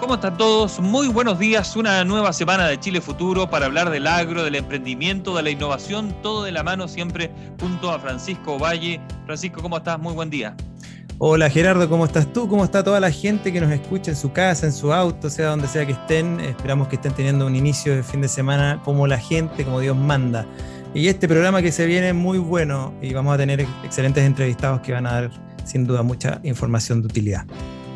¿Cómo están todos? Muy buenos días. Una nueva semana de Chile Futuro para hablar del agro, del emprendimiento, de la innovación, todo de la mano siempre junto a Francisco Valle. Francisco, ¿cómo estás? Muy buen día. Hola Gerardo, ¿cómo estás tú? ¿Cómo está toda la gente que nos escucha en su casa, en su auto, sea donde sea que estén? Esperamos que estén teniendo un inicio de fin de semana como la gente, como Dios manda. Y este programa que se viene muy bueno y vamos a tener excelentes entrevistados que van a dar sin duda mucha información de utilidad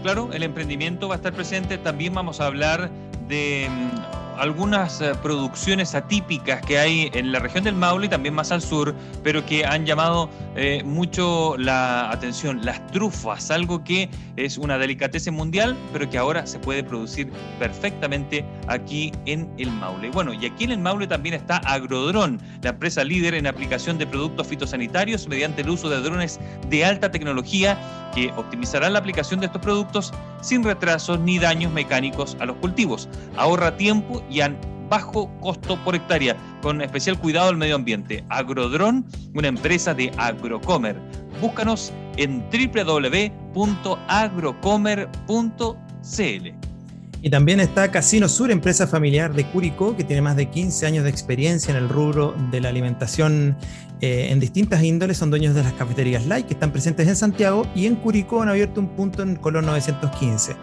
claro, el emprendimiento va a estar presente. También vamos a hablar de mm, algunas eh, producciones atípicas que hay en la región del Maule y también más al sur, pero que han llamado eh, mucho la atención. Las trufas, algo que es una delicatessen mundial, pero que ahora se puede producir perfectamente aquí en el Maule. Bueno, y aquí en el Maule también está Agrodrón, la empresa líder en aplicación de productos fitosanitarios mediante el uso de drones de alta tecnología que optimizarán la aplicación de estos productos sin retrasos ni daños mecánicos a los cultivos. Ahorra tiempo y a bajo costo por hectárea, con especial cuidado al medio ambiente. Agrodrón, una empresa de Agrocomer. Búscanos en www.agrocomer.cl. Y también está Casino Sur, empresa familiar de Curicó, que tiene más de 15 años de experiencia en el rubro de la alimentación eh, en distintas índoles. Son dueños de las cafeterías Light, que están presentes en Santiago, y en Curicó han abierto un punto en Colón 915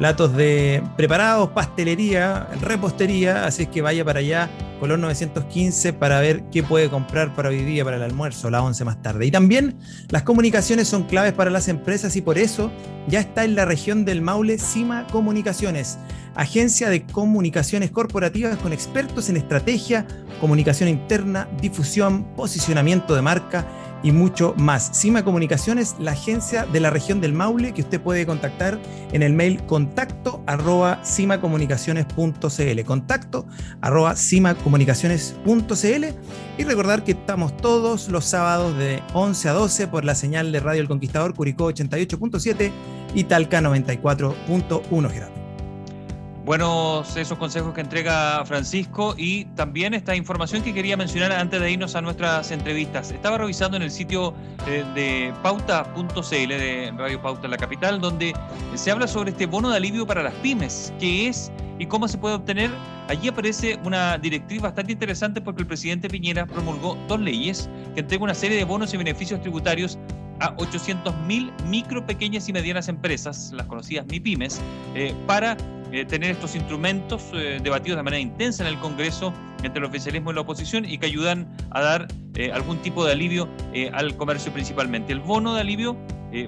platos de preparados, pastelería, repostería, así es que vaya para allá, Color 915, para ver qué puede comprar para hoy día, para el almuerzo, la 11 más tarde. Y también las comunicaciones son claves para las empresas y por eso ya está en la región del Maule Cima Comunicaciones, agencia de comunicaciones corporativas con expertos en estrategia, comunicación interna, difusión, posicionamiento de marca y mucho más. Cima Comunicaciones, la agencia de la región del Maule, que usted puede contactar en el mail contacto arroba cimacomunicaciones.cl. Contacto arroba cimacomunicaciones.cl. Y recordar que estamos todos los sábados de 11 a 12 por la señal de Radio El Conquistador Curicó 88.7 y Talca 94.1 Gerardo buenos esos consejos que entrega Francisco y también esta información que quería mencionar antes de irnos a nuestras entrevistas. Estaba revisando en el sitio eh, de pauta.cl de Radio Pauta en la capital, donde se habla sobre este bono de alivio para las pymes, qué es y cómo se puede obtener. Allí aparece una directriz bastante interesante porque el presidente Piñera promulgó dos leyes que entregan una serie de bonos y beneficios tributarios a 800.000 micro, pequeñas y medianas empresas, las conocidas MIPYMES, eh, para eh, tener estos instrumentos eh, debatidos de manera intensa en el Congreso entre el oficialismo y la oposición y que ayudan a dar eh, algún tipo de alivio al comercio principalmente. El bono de alivio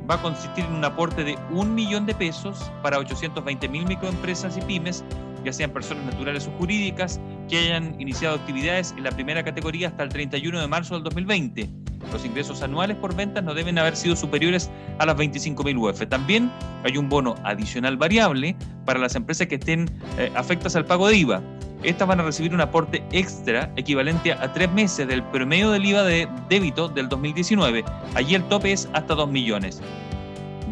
va a consistir en un aporte de un millón de pesos para 820 mil microempresas y pymes, ya sean personas naturales o jurídicas, que hayan iniciado actividades en la primera categoría hasta el 31 de marzo del 2020 los ingresos anuales por ventas no deben haber sido superiores a las 25.000 UF. También hay un bono adicional variable para las empresas que estén eh, afectas al pago de IVA. Estas van a recibir un aporte extra equivalente a tres meses del promedio del IVA de débito del 2019. Allí el tope es hasta 2 millones.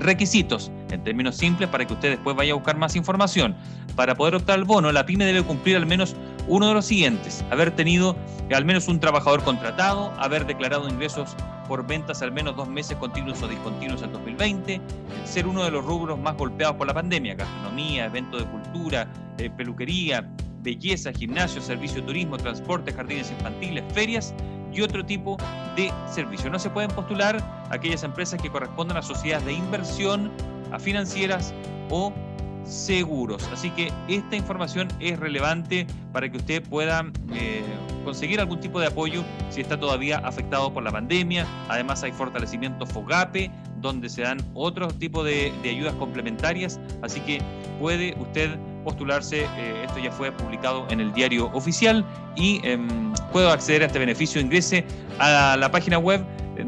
Requisitos, en términos simples, para que usted después vaya a buscar más información. Para poder optar al bono, la pyme debe cumplir al menos uno de los siguientes, haber tenido al menos un trabajador contratado, haber declarado ingresos por ventas al menos dos meses continuos o discontinuos en 2020, ser uno de los rubros más golpeados por la pandemia, gastronomía, eventos de cultura, eh, peluquería, belleza, gimnasio, servicio de turismo, transporte, jardines infantiles, ferias y otro tipo de servicios. No se pueden postular aquellas empresas que correspondan a sociedades de inversión, a financieras o seguros. Así que esta información es relevante para que usted pueda eh, conseguir algún tipo de apoyo si está todavía afectado por la pandemia. Además hay fortalecimiento FOGAPE, donde se dan otro tipo de, ayudas complementarias. Así que puede usted postularse, eh, esto ya fue publicado en el diario oficial y em, puede acceder a este beneficio. Ingrese a la página web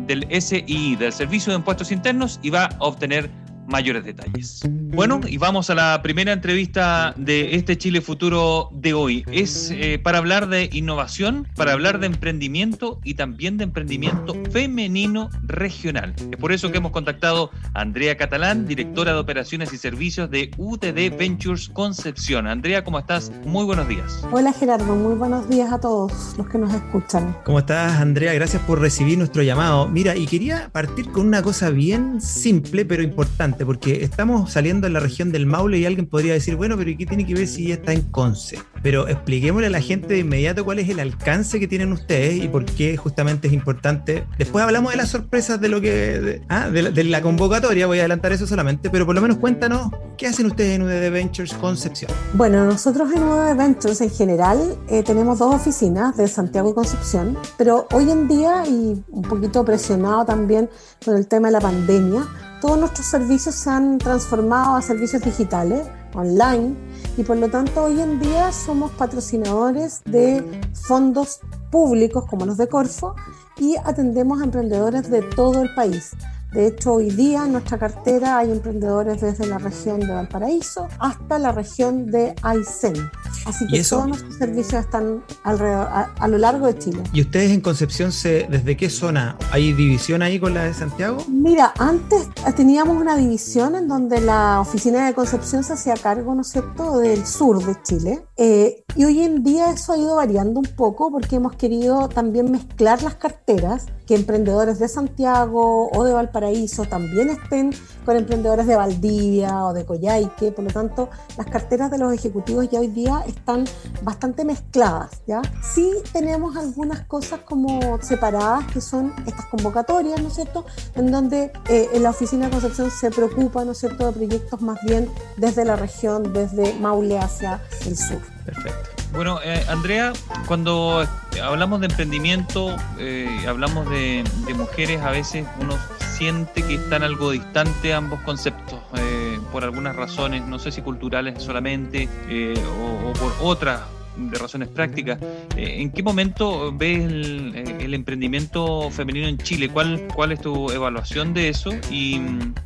del SI, del Servicio de Impuestos Internos, y va a obtener mayores detalles. Bueno, y vamos a la primera entrevista de este Chile Futuro de hoy. Es eh, para hablar de innovación, para hablar de emprendimiento y también de emprendimiento femenino regional. Es por eso que hemos contactado a Andrea Catalán, directora de operaciones y servicios de UTD Ventures Concepción. Andrea, ¿cómo estás? Muy buenos días. Hola Gerardo, muy buenos días a todos los que nos escuchan. ¿Cómo estás Andrea? Gracias por recibir nuestro llamado. Mira, y quería partir con una cosa bien simple pero importante porque estamos saliendo en la región del Maule y alguien podría decir, bueno, pero ¿y qué tiene que ver si está en Conce? Pero expliquémosle a la gente de inmediato cuál es el alcance que tienen ustedes y por qué justamente es importante. Después hablamos de las sorpresas de lo que, de, ah, de, la, convocatoria, voy a adelantar eso solamente, pero por lo menos cuéntanos qué hacen ustedes en UDD Ventures Concepción. Bueno, nosotros en UDD Ventures en general eh, tenemos dos oficinas de Santiago y Concepción, pero hoy en día y un poquito presionado también con el tema de la pandemia, todos nuestros servicios se han transformado a servicios digitales, online, y por lo tanto hoy en día somos patrocinadores de fondos públicos como los de Corfo y atendemos a emprendedores de todo el país. De hecho, hoy día en nuestra cartera hay emprendedores desde la región de Valparaíso hasta la región de Aysén. Así que todos nuestros servicios están alrededor, a, lo largo de Chile. ¿Y ustedes en Concepción, se, desde qué zona? ¿Hay división ahí con la de Santiago? Mira, antes teníamos una división en donde la oficina de Concepción se hacía cargo, ¿no es cierto?, del sur de Chile. Eh, y hoy en día eso ha ido variando un poco porque hemos querido también mezclar las carteras, que emprendedores de Santiago o de Valparaíso también estén con emprendedores de Valdivia o de Coyhaique. Por lo tanto, las carteras de los ejecutivos ya hoy día están bastante mezcladas, ¿ya? Sí tenemos algunas cosas como separadas, que son estas convocatorias, ¿no es cierto?, en donde eh, en la oficina de Concepción se preocupa, ¿no es cierto?, de proyectos más bien desde la región, desde Maule hacia el sur. Perfecto. Bueno, eh, Andrea, cuando hablamos de emprendimiento, eh, hablamos de, mujeres, a veces uno siente que están algo distantes ambos conceptos, por algunas razones, no sé si culturales solamente o, o por otras de razones prácticas. Eh, ¿En qué momento ves eh, el, emprendimiento femenino en Chile? ¿Cuál, ¿Cuál es tu evaluación de eso? Y,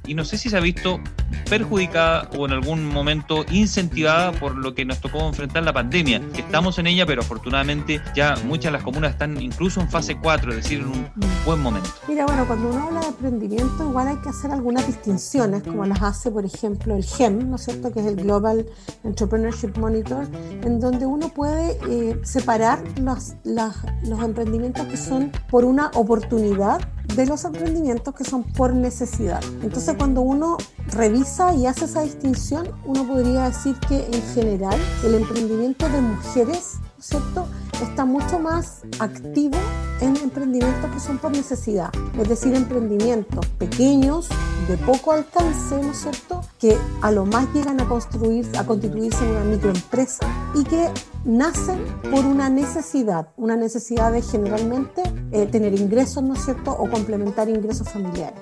y, no sé si se ha visto perjudicada o en algún momento incentivada por lo que nos tocó enfrentar la pandemia. Estamos en ella, pero afortunadamente ya muchas de las comunas están incluso en fase 4, es decir, en un buen momento. Mira, bueno, cuando uno habla de emprendimiento, igual hay que hacer algunas distinciones, como las hace, por ejemplo, el GEM, ¿no es cierto?, que es el Global Entrepreneurship Monitor, en donde uno puede eh, separar los, los emprendimientos que son por una oportunidad de los emprendimientos que son por necesidad. Entonces cuando uno revisa y hace esa distinción, uno podría decir que en general el emprendimiento de mujeres, ¿cierto? está mucho más activo en emprendimientos que son por necesidad, es decir, emprendimientos pequeños, de poco alcance, ¿no es cierto?, que a lo más llegan a construir, a constituirse en una microempresa y que nacen por una necesidad, una necesidad de generalmente eh, tener ingresos, ¿no es cierto?, o complementar ingresos familiares.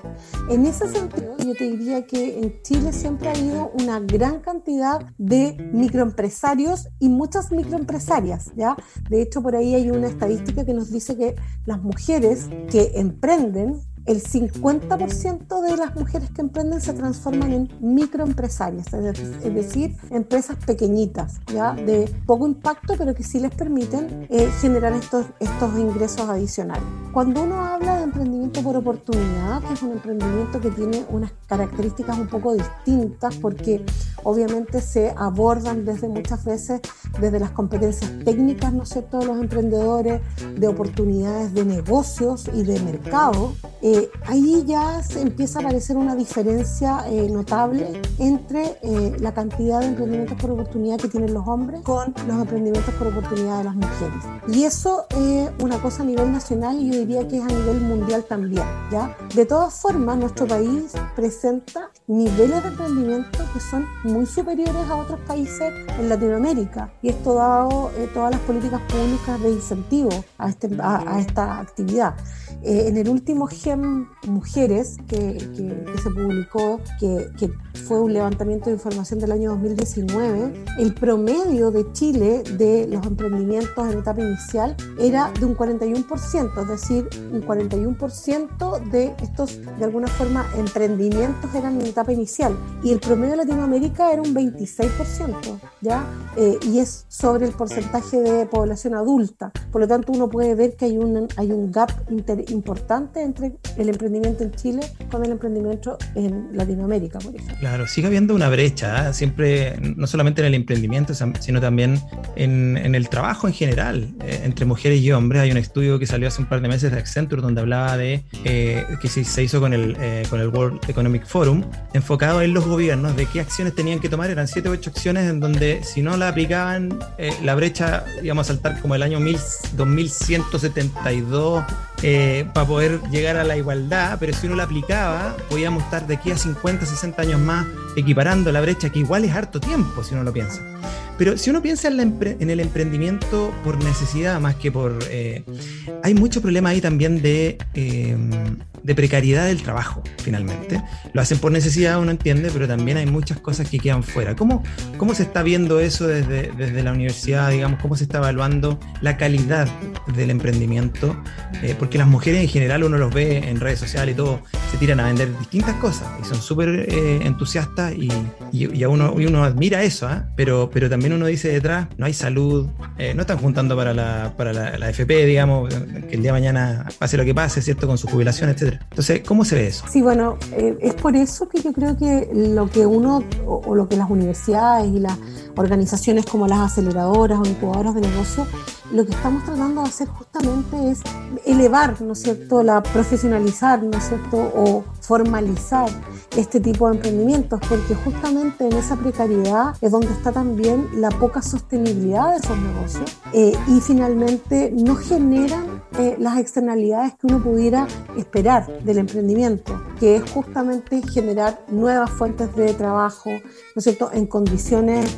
En ese sentido, yo te diría que en Chile siempre ha habido una gran cantidad de microempresarios y muchas microempresarias, ¿ya? De hecho, por ahí hay una estadística que nos dice que las mujeres que emprenden el 50% de las mujeres que emprenden se transforman en microempresarias, es decir, empresas pequeñitas, ¿ya? de poco impacto, pero que sí les permiten eh, generar estos, estos ingresos adicionales. Cuando uno habla de emprendimiento por oportunidad, que es un emprendimiento que tiene unas características un poco distintas, porque obviamente se abordan desde muchas veces desde las competencias técnicas, ¿no sé, todos los emprendedores, de oportunidades de negocios y de mercado. Eh, ahí ya se empieza a aparecer una diferencia eh, notable entre eh, la cantidad de emprendimientos por oportunidad que tienen los hombres con los emprendimientos por oportunidad de las mujeres. Y eso es una cosa a nivel nacional y yo diría que es a nivel mundial también, ¿ya? De todas formas, nuestro país presenta niveles de emprendimiento que son muy superiores a otros países en Latinoamérica y esto dado eh, todas las políticas públicas de incentivo a, este, a, esta actividad. Eh, en el último GEM Mujeres que, que, se publicó, que, que, fue un levantamiento de información del año 2019, el promedio de Chile de los emprendimientos en etapa inicial era de un 41%, es decir, un 41% de estos, de alguna forma, emprendimientos eran en etapa inicial. Y el promedio de Latinoamérica era un 26%, ¿ya? Eh, y es sobre el porcentaje de población adulta. Por lo tanto, uno puede ver que hay un, hay un gap importante entre el emprendimiento en Chile con el emprendimiento en Latinoamérica, por ejemplo. Claro, sigue habiendo una brecha, ¿eh? siempre, no solamente en el emprendimiento, sino también en, en el trabajo en general, eh, entre mujeres y hombres. Hay un estudio que salió hace un par de meses de Accenture donde hablaba de que se hizo con el, con el World Economic Forum, enfocado en los gobiernos, de qué acciones tenían que tomar. Eran siete o ocho acciones en donde si no la aplicaban, eh, la brecha íbamos a saltar como el año 2172 eh, para poder llegar a la igualdad, pero si uno la aplicaba, podíamos estar de aquí a 50, 60 años más equiparando la brecha, que igual es harto tiempo si uno lo piensa. Pero si uno piensa en, el emprendimiento por necesidad más que por... Eh, hay mucho problema ahí también de, em, de precariedad del trabajo, finalmente. Lo hacen por necesidad, uno entiende, pero también hay muchas cosas que quedan fuera. ¿Cómo, cómo se está viendo eso desde, desde la universidad, digamos? ¿Cómo se está evaluando la calidad del emprendimiento? Eh, porque las mujeres en general uno los ve en redes sociales y todo, se tiran a vender distintas cosas y son súper eh, y, y, a uno, y uno admira eso, ¿eh? pero, pero también uno dice detrás, no hay salud, eh, no están juntando para la, para la, FP, digamos, que el día de mañana pase lo que pase, ¿cierto? Con su jubilación, etcétera. Entonces, ¿cómo se ve eso? Sí, bueno, eh, es por eso que yo creo que lo que uno, o, lo que las universidades y las organizaciones como las aceleradoras o incubadoras de negocio, lo que estamos tratando de hacer justamente es elevar, ¿no es cierto?, la profesionalizar, ¿no es cierto?, o formalizar este tipo de emprendimientos, porque justamente en esa precariedad es donde está también la poca sostenibilidad de esos negocios eh, y finalmente no generan eh, las externalidades que uno pudiera esperar del emprendimiento, que es justamente generar nuevas fuentes de trabajo, ¿no es cierto?, en condiciones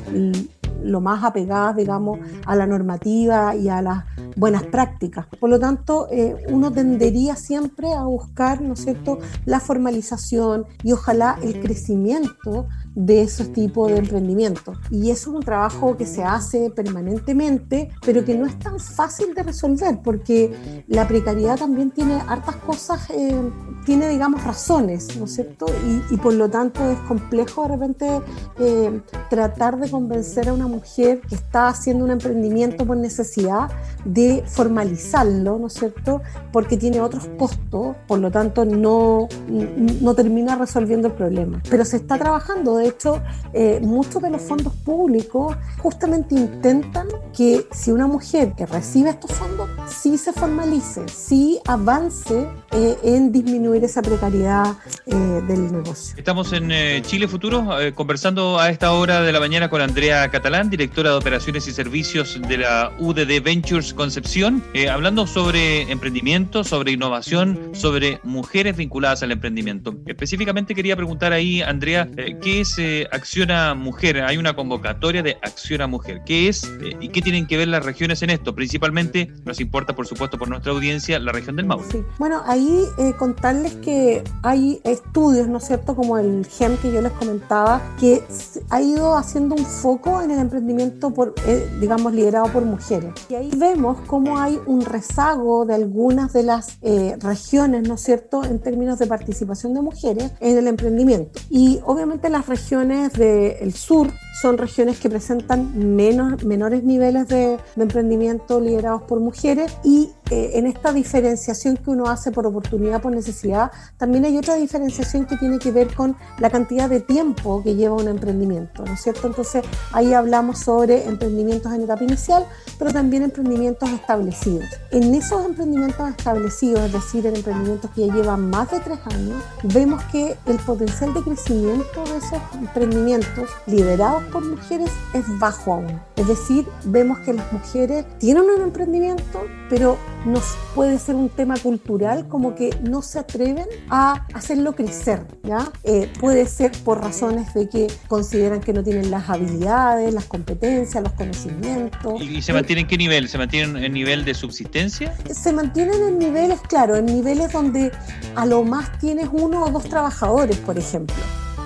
lo más apegadas, digamos, a la normativa y a las buenas prácticas. Por lo tanto, eh, uno tendería siempre a buscar, ¿no es cierto?, la formalización y ojalá el crecimiento de esos tipos de emprendimientos. Y es un trabajo que se hace permanentemente, pero que no es tan fácil de resolver, porque la precariedad también tiene hartas cosas, eh, tiene, digamos, razones, ¿no es cierto? Y, por lo tanto es complejo de repente eh, tratar de convencer a una mujer que está haciendo un emprendimiento por necesidad de formalizarlo, ¿no es cierto? Porque tiene otros costos, por lo tanto no, no termina resolviendo el problema. Pero se está trabajando, de hecho, eh, muchos de los fondos públicos justamente intentan que si una mujer que recibe estos fondos sí se formalice, sí avance eh, en disminuir esa precariedad eh, del negocio. Estamos en Chile Futuro conversando a esta hora de la mañana con Andrea Catalán, directora de Operaciones y Servicios de la UDD Ventures Concepción, hablando sobre emprendimiento, sobre innovación, sobre mujeres vinculadas al emprendimiento. Específicamente quería preguntar ahí, Andrea, ¿qué es Acciona Mujer? Hay una convocatoria de Acciona Mujer. ¿Qué es eh, y qué tienen que ver las regiones en esto? Principalmente nos importa, por supuesto, por nuestra audiencia, la región del Maule. Sí. Bueno, ahí eh, contarles que hay estudios, ¿no es cierto?, como el GEM que yo les comentaba, que ha ido haciendo un foco en el emprendimiento, por, eh, digamos, liderado por mujeres. Y ahí vemos cómo hay un rezago de algunas de las regiones, ¿no es cierto?, en términos de participación de mujeres en el emprendimiento. Y obviamente las regiones regiones del sur son regiones que presentan menos, menores niveles de, de emprendimiento liderados por mujeres y eh, en esta diferenciación que uno hace por oportunidad, por necesidad, también hay otra diferenciación que tiene que ver con la cantidad de tiempo que lleva un emprendimiento, ¿no es cierto? Entonces ahí hablamos sobre emprendimientos en etapa inicial, pero también emprendimientos establecidos. En esos emprendimientos establecidos, es decir, en emprendimientos que ya llevan más de tres años, vemos que el potencial de crecimiento de esos emprendimientos liderados por mujeres es bajo aún. Es decir, vemos que las mujeres tienen un emprendimiento, pero nos puede ser un tema cultural como que no se atreven a hacerlo crecer, ¿ya? Eh, puede ser por razones de que consideran que no tienen las habilidades, las competencias, los conocimientos. ¿Y, se mantienen en qué nivel? ¿Se mantienen en nivel de subsistencia? Se mantienen en niveles, claro, en niveles donde a lo más tienes uno o dos trabajadores, por ejemplo,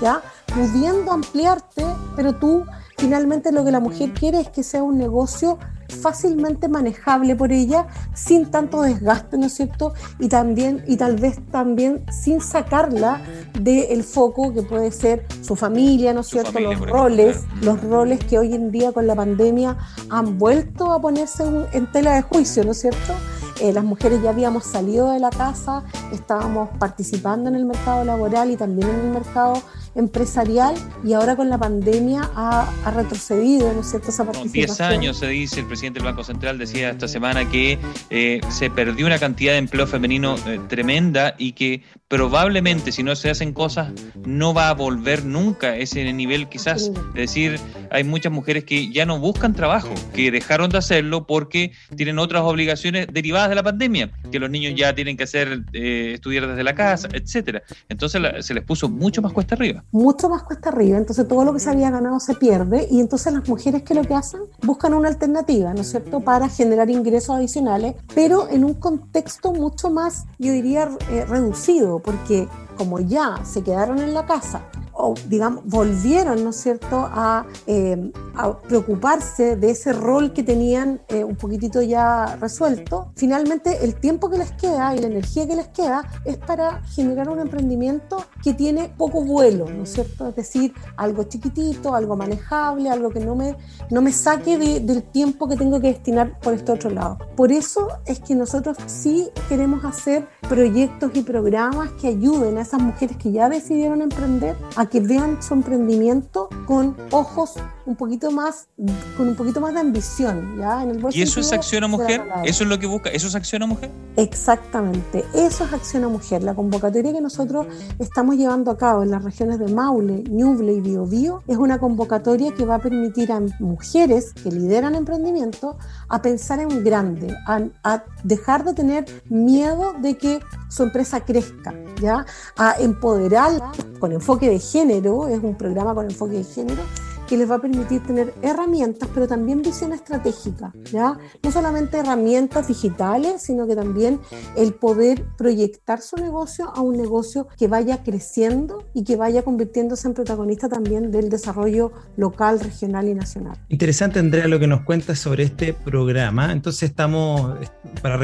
¿ya? Pudiendo ampliarte, pero tú finalmente lo que la mujer quiere es que sea un negocio fácilmente manejable por ella, sin tanto desgaste, ¿no es cierto? Y también, y tal vez también sin sacarla del foco que puede ser su familia, ¿no es cierto? los roles, los roles que hoy en día con la pandemia han vuelto a ponerse en tela de juicio, ¿no es cierto? Eh, las mujeres ya habíamos salido de la casa, estábamos participando en el mercado laboral y también en el mercado empresarial y ahora con la pandemia ha, retrocedido, ¿no es cierto? Esa participación. 10 años se dice, el presidente del Banco Central decía esta semana que eh, se perdió una cantidad de empleo femenino eh, tremenda y que probablemente si no se hacen cosas no va a volver nunca ese nivel quizás. Es decir, hay muchas mujeres que ya no buscan trabajo, que dejaron de hacerlo porque tienen otras obligaciones derivadas de la pandemia, que los niños ya tienen que hacer eh, estudiar desde la casa, etcétera. Entonces se les puso mucho más cuesta arriba mucho más cuesta arriba, entonces todo lo que se había ganado se pierde y entonces las mujeres que lo que hacen buscan una alternativa, ¿no es cierto?, para generar ingresos adicionales, pero en un contexto mucho más, yo diría, eh, reducido, porque como ya se quedaron en la casa o digamos, volvieron, ¿no es cierto?, a, eh, a preocuparse de ese rol que tenían eh, un poquitito ya resuelto, finalmente el tiempo que les queda y la energía que les queda es para generar un emprendimiento que tiene poco vuelo, ¿no es cierto? Es decir, algo chiquitito, algo manejable, algo que no me, no me saque del tiempo que tengo que destinar por este otro lado. Por eso es que nosotros sí queremos hacer proyectos y programas que ayuden a esas mujeres que ya decidieron emprender a que vean su emprendimiento con ojos un poquito más, con un poquito más de ambición, ¿ya? En el ¿Y eso es acción a mujer? ¿Eso es lo que busca? ¿Eso es acción a mujer? Exactamente, eso es acción a mujer. La convocatoria que nosotros estamos llevando a cabo en las regiones de Maule, Ñuble y Biobío es una convocatoria que va a permitir a mujeres que lideran emprendimiento a pensar en grande, a, dejar de tener miedo de que su empresa crezca, ¿ya? A empoderarla con enfoque de género, es un programa con enfoque de género, que les va a permitir tener herramientas, pero también visión estratégica, ¿ya? No solamente herramientas digitales, sino que también el poder proyectar su negocio a un negocio que vaya creciendo y que vaya convirtiéndose en protagonista también del desarrollo local, regional y nacional. Interesante, Andrea, lo que nos cuentas sobre este programa. Entonces estamos, para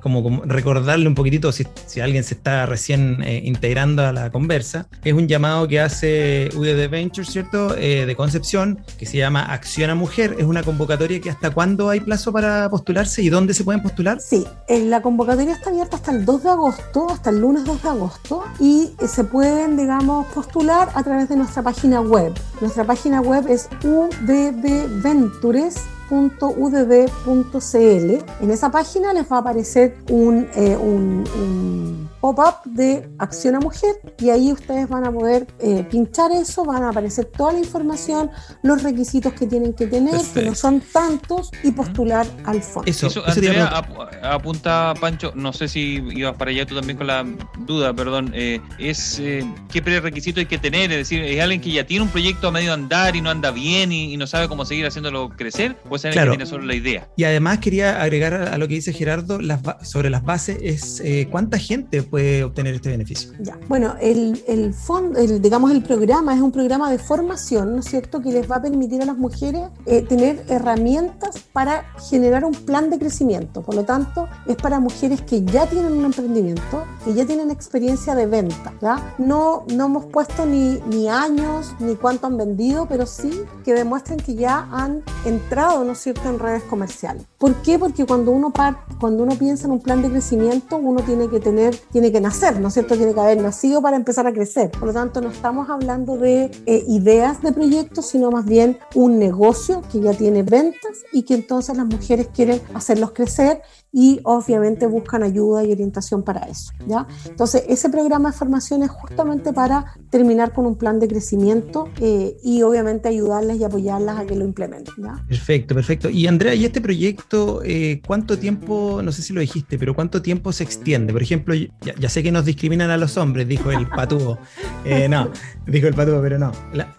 como, recordarle un poquitito, si, alguien se está recién eh, integrando a la conversa, es un llamado que hace UDD Ventures, ¿cierto? Eh, de Concepción que se llama Acción a Mujer. Es una convocatoria que hasta cuándo hay plazo para postularse y dónde se pueden postular. Sí, eh, la convocatoria está abierta hasta el 2 de agosto, hasta el lunes 2 de agosto y eh, se pueden, digamos, postular a través de nuestra página web. Nuestra página web es uddventures.udb.cl. En esa página les va a aparecer un, eh, un pop-up de Acción a Mujer y ahí ustedes van a poder eh, pinchar eso, van a aparecer toda la información, los requisitos que tienen que tener, que no son tantos, y postular al fondo. Eso, eso, Andrea, apunta Pancho, no sé si ibas para allá tú también con la duda, perdón, eh, es eh, qué prerequisito hay que tener, es decir, es alguien que ya tiene un proyecto a medio andar y no anda bien y, no sabe cómo seguir haciéndolo crecer, o es alguien que tiene solo la idea. Y además quería agregar a, lo que dice Gerardo las, sobre las bases, es cuánta gente puede obtener este beneficio? Ya. Bueno, el, el fondo, el, digamos, el programa es un programa de formación, ¿no es cierto?, que les va a permitir a las mujeres eh, tener herramientas para generar un plan de crecimiento. Por lo tanto, es para mujeres que ya tienen un emprendimiento, que ya tienen experiencia de venta. ¿ya? No, no hemos puesto ni, ni años ni cuánto han vendido, pero sí que demuestren que ya han entrado, ¿no es cierto?, en redes comerciales. ¿Por qué? Porque cuando uno, cuando uno piensa en un plan de crecimiento, uno tiene que tener, tiene que nacer ¿no es cierto? Tiene que haber nacido para empezar a crecer. Por lo tanto, no estamos hablando de eh, ideas de proyectos, sino más bien un negocio que ya tiene ventas y que entonces las mujeres quieren hacerlos crecer y obviamente buscan ayuda y orientación para eso. ¿ya? Entonces, ese programa de formación es justamente para terminar con un plan de crecimiento eh, y obviamente ayudarles y apoyarlas a que lo implementen. ¿ya? Perfecto, perfecto. Y Andrea, ¿y este proyecto eh, cuánto tiempo, no sé si lo dijiste, pero cuánto tiempo se extiende? Por ejemplo, ya, sé que nos discriminan a los hombres, dijo el patúo. Eh, no, dijo el patúo, pero no.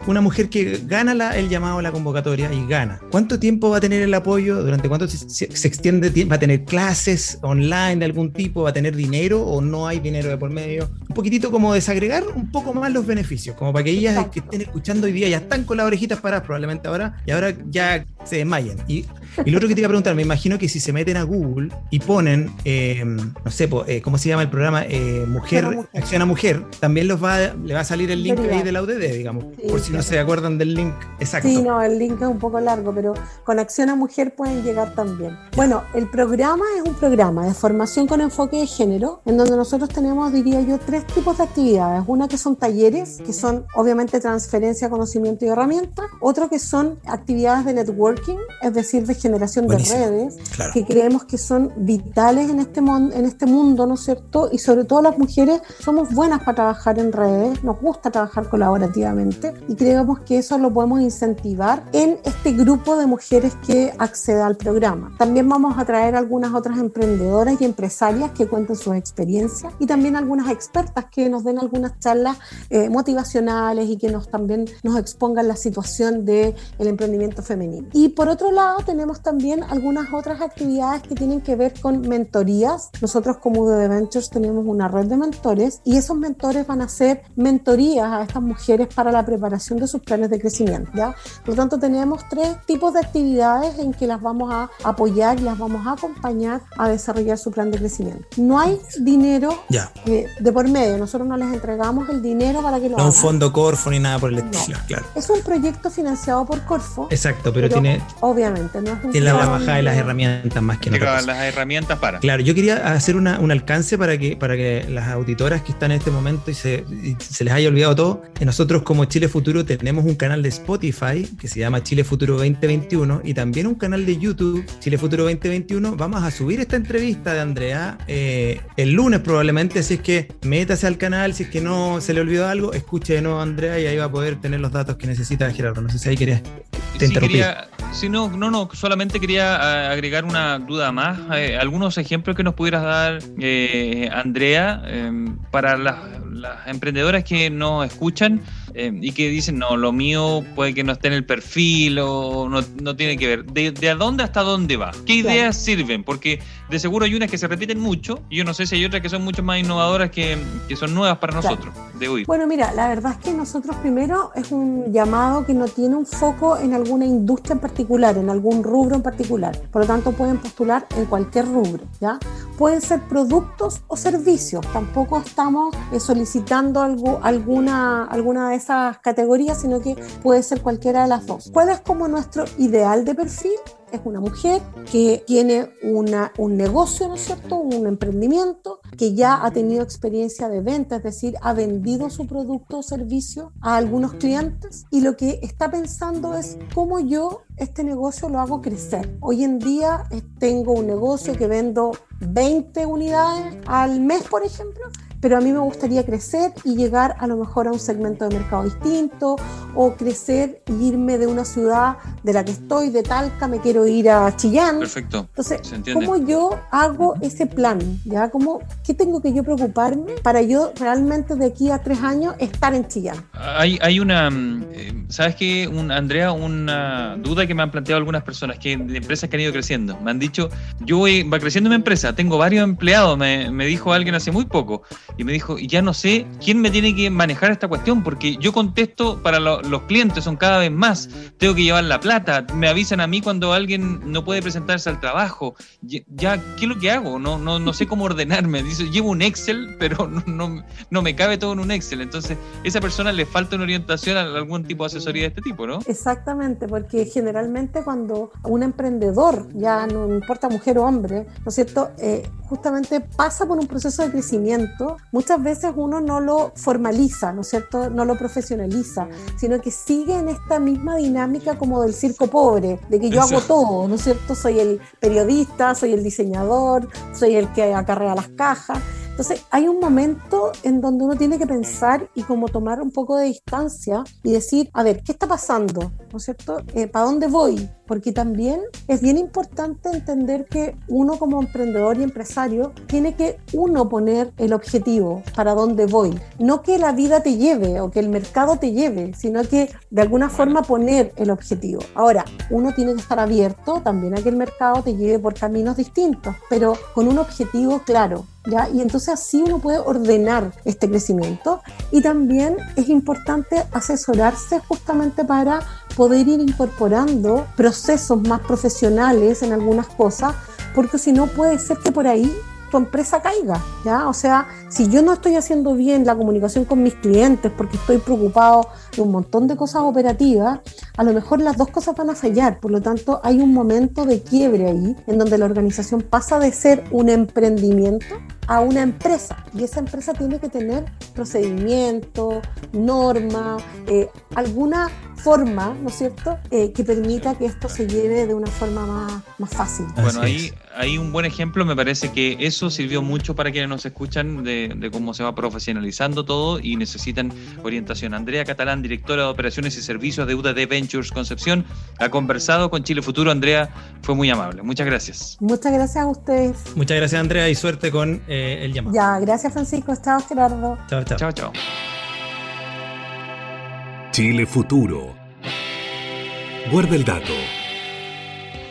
una mujer que gana la, el llamado a la convocatoria y gana, ¿cuánto tiempo va a tener el apoyo? ¿Durante cuánto se, se extiende? ¿Va a tener clases online de algún tipo? ¿Va a tener dinero o no hay dinero de por medio? Un poquitito como desagregar un poco más los beneficios, como para que ellas que estén escuchando hoy día ya están con las orejitas paradas probablemente ahora y ahora ya se desmayen. Y, y lo otro que te iba a preguntar, me imagino que si se meten a Google y ponen, eh, no sé, eh, ¿cómo se llama el programa? Eh, mujer, Acción a Mujer, también los va, le va a salir el link ahí de la UDD, digamos, por si no se acuerdan del link exacto. Sí, no, el link es un poco largo, pero con Acción a Mujer pueden llegar también. Bueno, el programa es un programa de formación con enfoque de género, en donde nosotros tenemos, diría yo, tres tipos de actividades. Una que son talleres, que son obviamente transferencia, conocimiento y herramientas. Otro que son actividades de networking, es decir, de generación de redes, que creemos que son vitales en este, en este mundo, ¿no es cierto? Y sobre todo las mujeres somos buenas para trabajar en redes, nos gusta trabajar colaborativamente y creemos que eso lo podemos incentivar en este grupo de mujeres que accede al programa. También vamos a traer algunas otras emprendedoras y empresarias que cuenten sus experiencias y también algunas expertas que nos den algunas charlas eh, motivacionales y que nos también nos expongan la situación del el emprendimiento femenino. Y por otro lado tenemos también algunas otras actividades que tienen que ver con mentorías. Nosotros como UD Ventures tenemos una red de mentores y esos mentores van a hacer mentorías a estas mujeres para la preparación de sus planes de crecimiento. ¿ya? Por lo tanto tenemos tres tipos de actividades en que las vamos a apoyar y las vamos a acompañar a desarrollar su plan de crecimiento. No hay dinero eh, de por medio, nosotros no les entregamos el dinero para que lo no hagan. un fondo Corfo ni nada por el estilo, claro. Es un proyecto financiado por Corfo. Exacto, pero, tiene... Obviamente, no es Tiene la bajada de las herramientas más que nada. Las herramientas para. Claro, yo quería hacer una, un alcance para que, para que las auditoras que están en este momento y se, se les haya olvidado todo, que nosotros como Chile Futuro tenemos un canal de Spotify que se llama Chile Futuro 2021 y también un canal de YouTube, Chile Futuro 2021. Vamos a subir esta entrevista de Andrea eh, el lunes probablemente, si es que métase al canal, si es que no se le olvidó algo, escuche de nuevo a Andrea y ahí va a poder tener los datos que necesita Gerardo. No sé si ahí querías te sí, no, no, no, solamente quería eh, agregar una duda más. Eh, algunos ejemplos que nos pudieras dar, Andrea, para las, las emprendedoras que nos escuchan eh, y que dicen, no, lo mío puede que no esté en el perfil o no, no tiene que ver. ¿De, ¿De, dónde hasta dónde va? ¿Qué ideas sirven? Porque de seguro hay unas que se repiten mucho y yo no sé si hay otras que son mucho más innovadoras que, que son nuevas para nosotros de hoy. Bueno, mira, la verdad es que nosotros primero es un llamado que no tiene un foco en alguna industria en particular, en algún rubro en particular. Por lo tanto, pueden postular en cualquier rubro, ¿ya? Pueden ser productos o servicios. Tampoco estamos eh, solicitando algo, alguna, alguna de categorías, sino que puede ser cualquiera de las dos. ¿Cuál es como nuestro ideal de perfil? Es una mujer que tiene una, un negocio, ¿no es cierto? Un emprendimiento, que ya ha tenido experiencia de venta, es decir, ha vendido su producto o servicio a algunos clientes y lo que está pensando es cómo yo este negocio lo hago crecer. Hoy en día eh, tengo un negocio que vendo 20 unidades al mes, por ejemplo, pero a mí me gustaría crecer y llegar a lo mejor a un segmento de mercado distinto o crecer y irme de una ciudad de la que estoy, de Talca, me quiero ir a Chillán. Perfecto. Entonces, ¿cómo yo hago ese plan? ¿Ya? ¿Cómo, ¿Qué tengo que yo preocuparme para yo realmente de aquí a tres años estar en Chillán? Hay, hay una, mm, eh, ¿sabes qué, un, Andrea? Una duda que me han planteado algunas personas, que de empresas que han ido creciendo. Me han dicho, yo voy, va creciendo mi empresa, tengo varios empleados, me, me dijo alguien hace muy poco y me dijo, ya no sé quién me tiene que manejar esta cuestión, porque yo contesto para los clientes, son cada vez más, tengo que llevar la plata, me avisan a mí cuando alguien no puede presentarse al trabajo, ya, ¿qué es lo que hago? No, no, no sé cómo ordenarme, dice, llevo un Excel, pero no, no, me cabe todo en un Excel, entonces esa persona le falta una orientación a algún tipo de asesoría de este tipo, ¿no? Exactamente, porque generalmente cuando un emprendedor, ya no importa mujer o hombre, ¿no es cierto?, eh, justamente pasa por un proceso de crecimiento, muchas veces uno no lo formaliza, ¿no es cierto? No lo profesionaliza, sino que sigue en esta misma dinámica como del circo pobre, de que yo hago todo, ¿no es cierto? Soy el periodista, soy el diseñador, soy el que acarrea las cajas. Entonces hay un momento en donde uno tiene que pensar y como tomar un poco de distancia y decir, a ver, ¿qué está pasando? ¿No es cierto? Eh, ¿Para dónde voy? porque también es bien importante entender que uno como emprendedor y empresario tiene que uno poner el objetivo para dónde voy, no que la vida te lleve o que el mercado te lleve, sino que de alguna forma poner el objetivo. Ahora, uno tiene que estar abierto también a que el mercado te lleve por caminos distintos, pero con un objetivo claro. Y entonces así uno puede ordenar este crecimiento y también es importante asesorarse justamente para poder ir incorporando procesos más profesionales en algunas cosas, porque si no puede ser que por ahí tu empresa caiga, ¿ya? O sea, si yo no estoy haciendo bien la comunicación con mis clientes porque estoy preocupado de un montón de cosas operativas, a lo mejor las dos cosas van a fallar. Por lo tanto, hay un momento de quiebre ahí en donde la organización pasa de ser un emprendimiento a una empresa y esa empresa tiene que tener procedimiento, norma, eh, alguna forma, ¿no es cierto?, eh, que permita que esto se lleve de una forma más, más fácil. Bueno, ahí hay un buen ejemplo, me parece que eso sirvió mucho para quienes nos escuchan de, de, cómo se va profesionalizando todo y necesitan orientación. Andrea Catalán, directora de Operaciones y Servicios de UDD Ventures Concepción, ha conversado con Chile Futuro. Andrea, fue muy amable. Muchas gracias. Muchas gracias a ustedes. Muchas gracias, Andrea, y suerte con eh, el llamado. Ya, gracias, Francisco. Chao, Gerardo. Chao, chao. Chao, chao. Chile Futuro. Guarda el dato.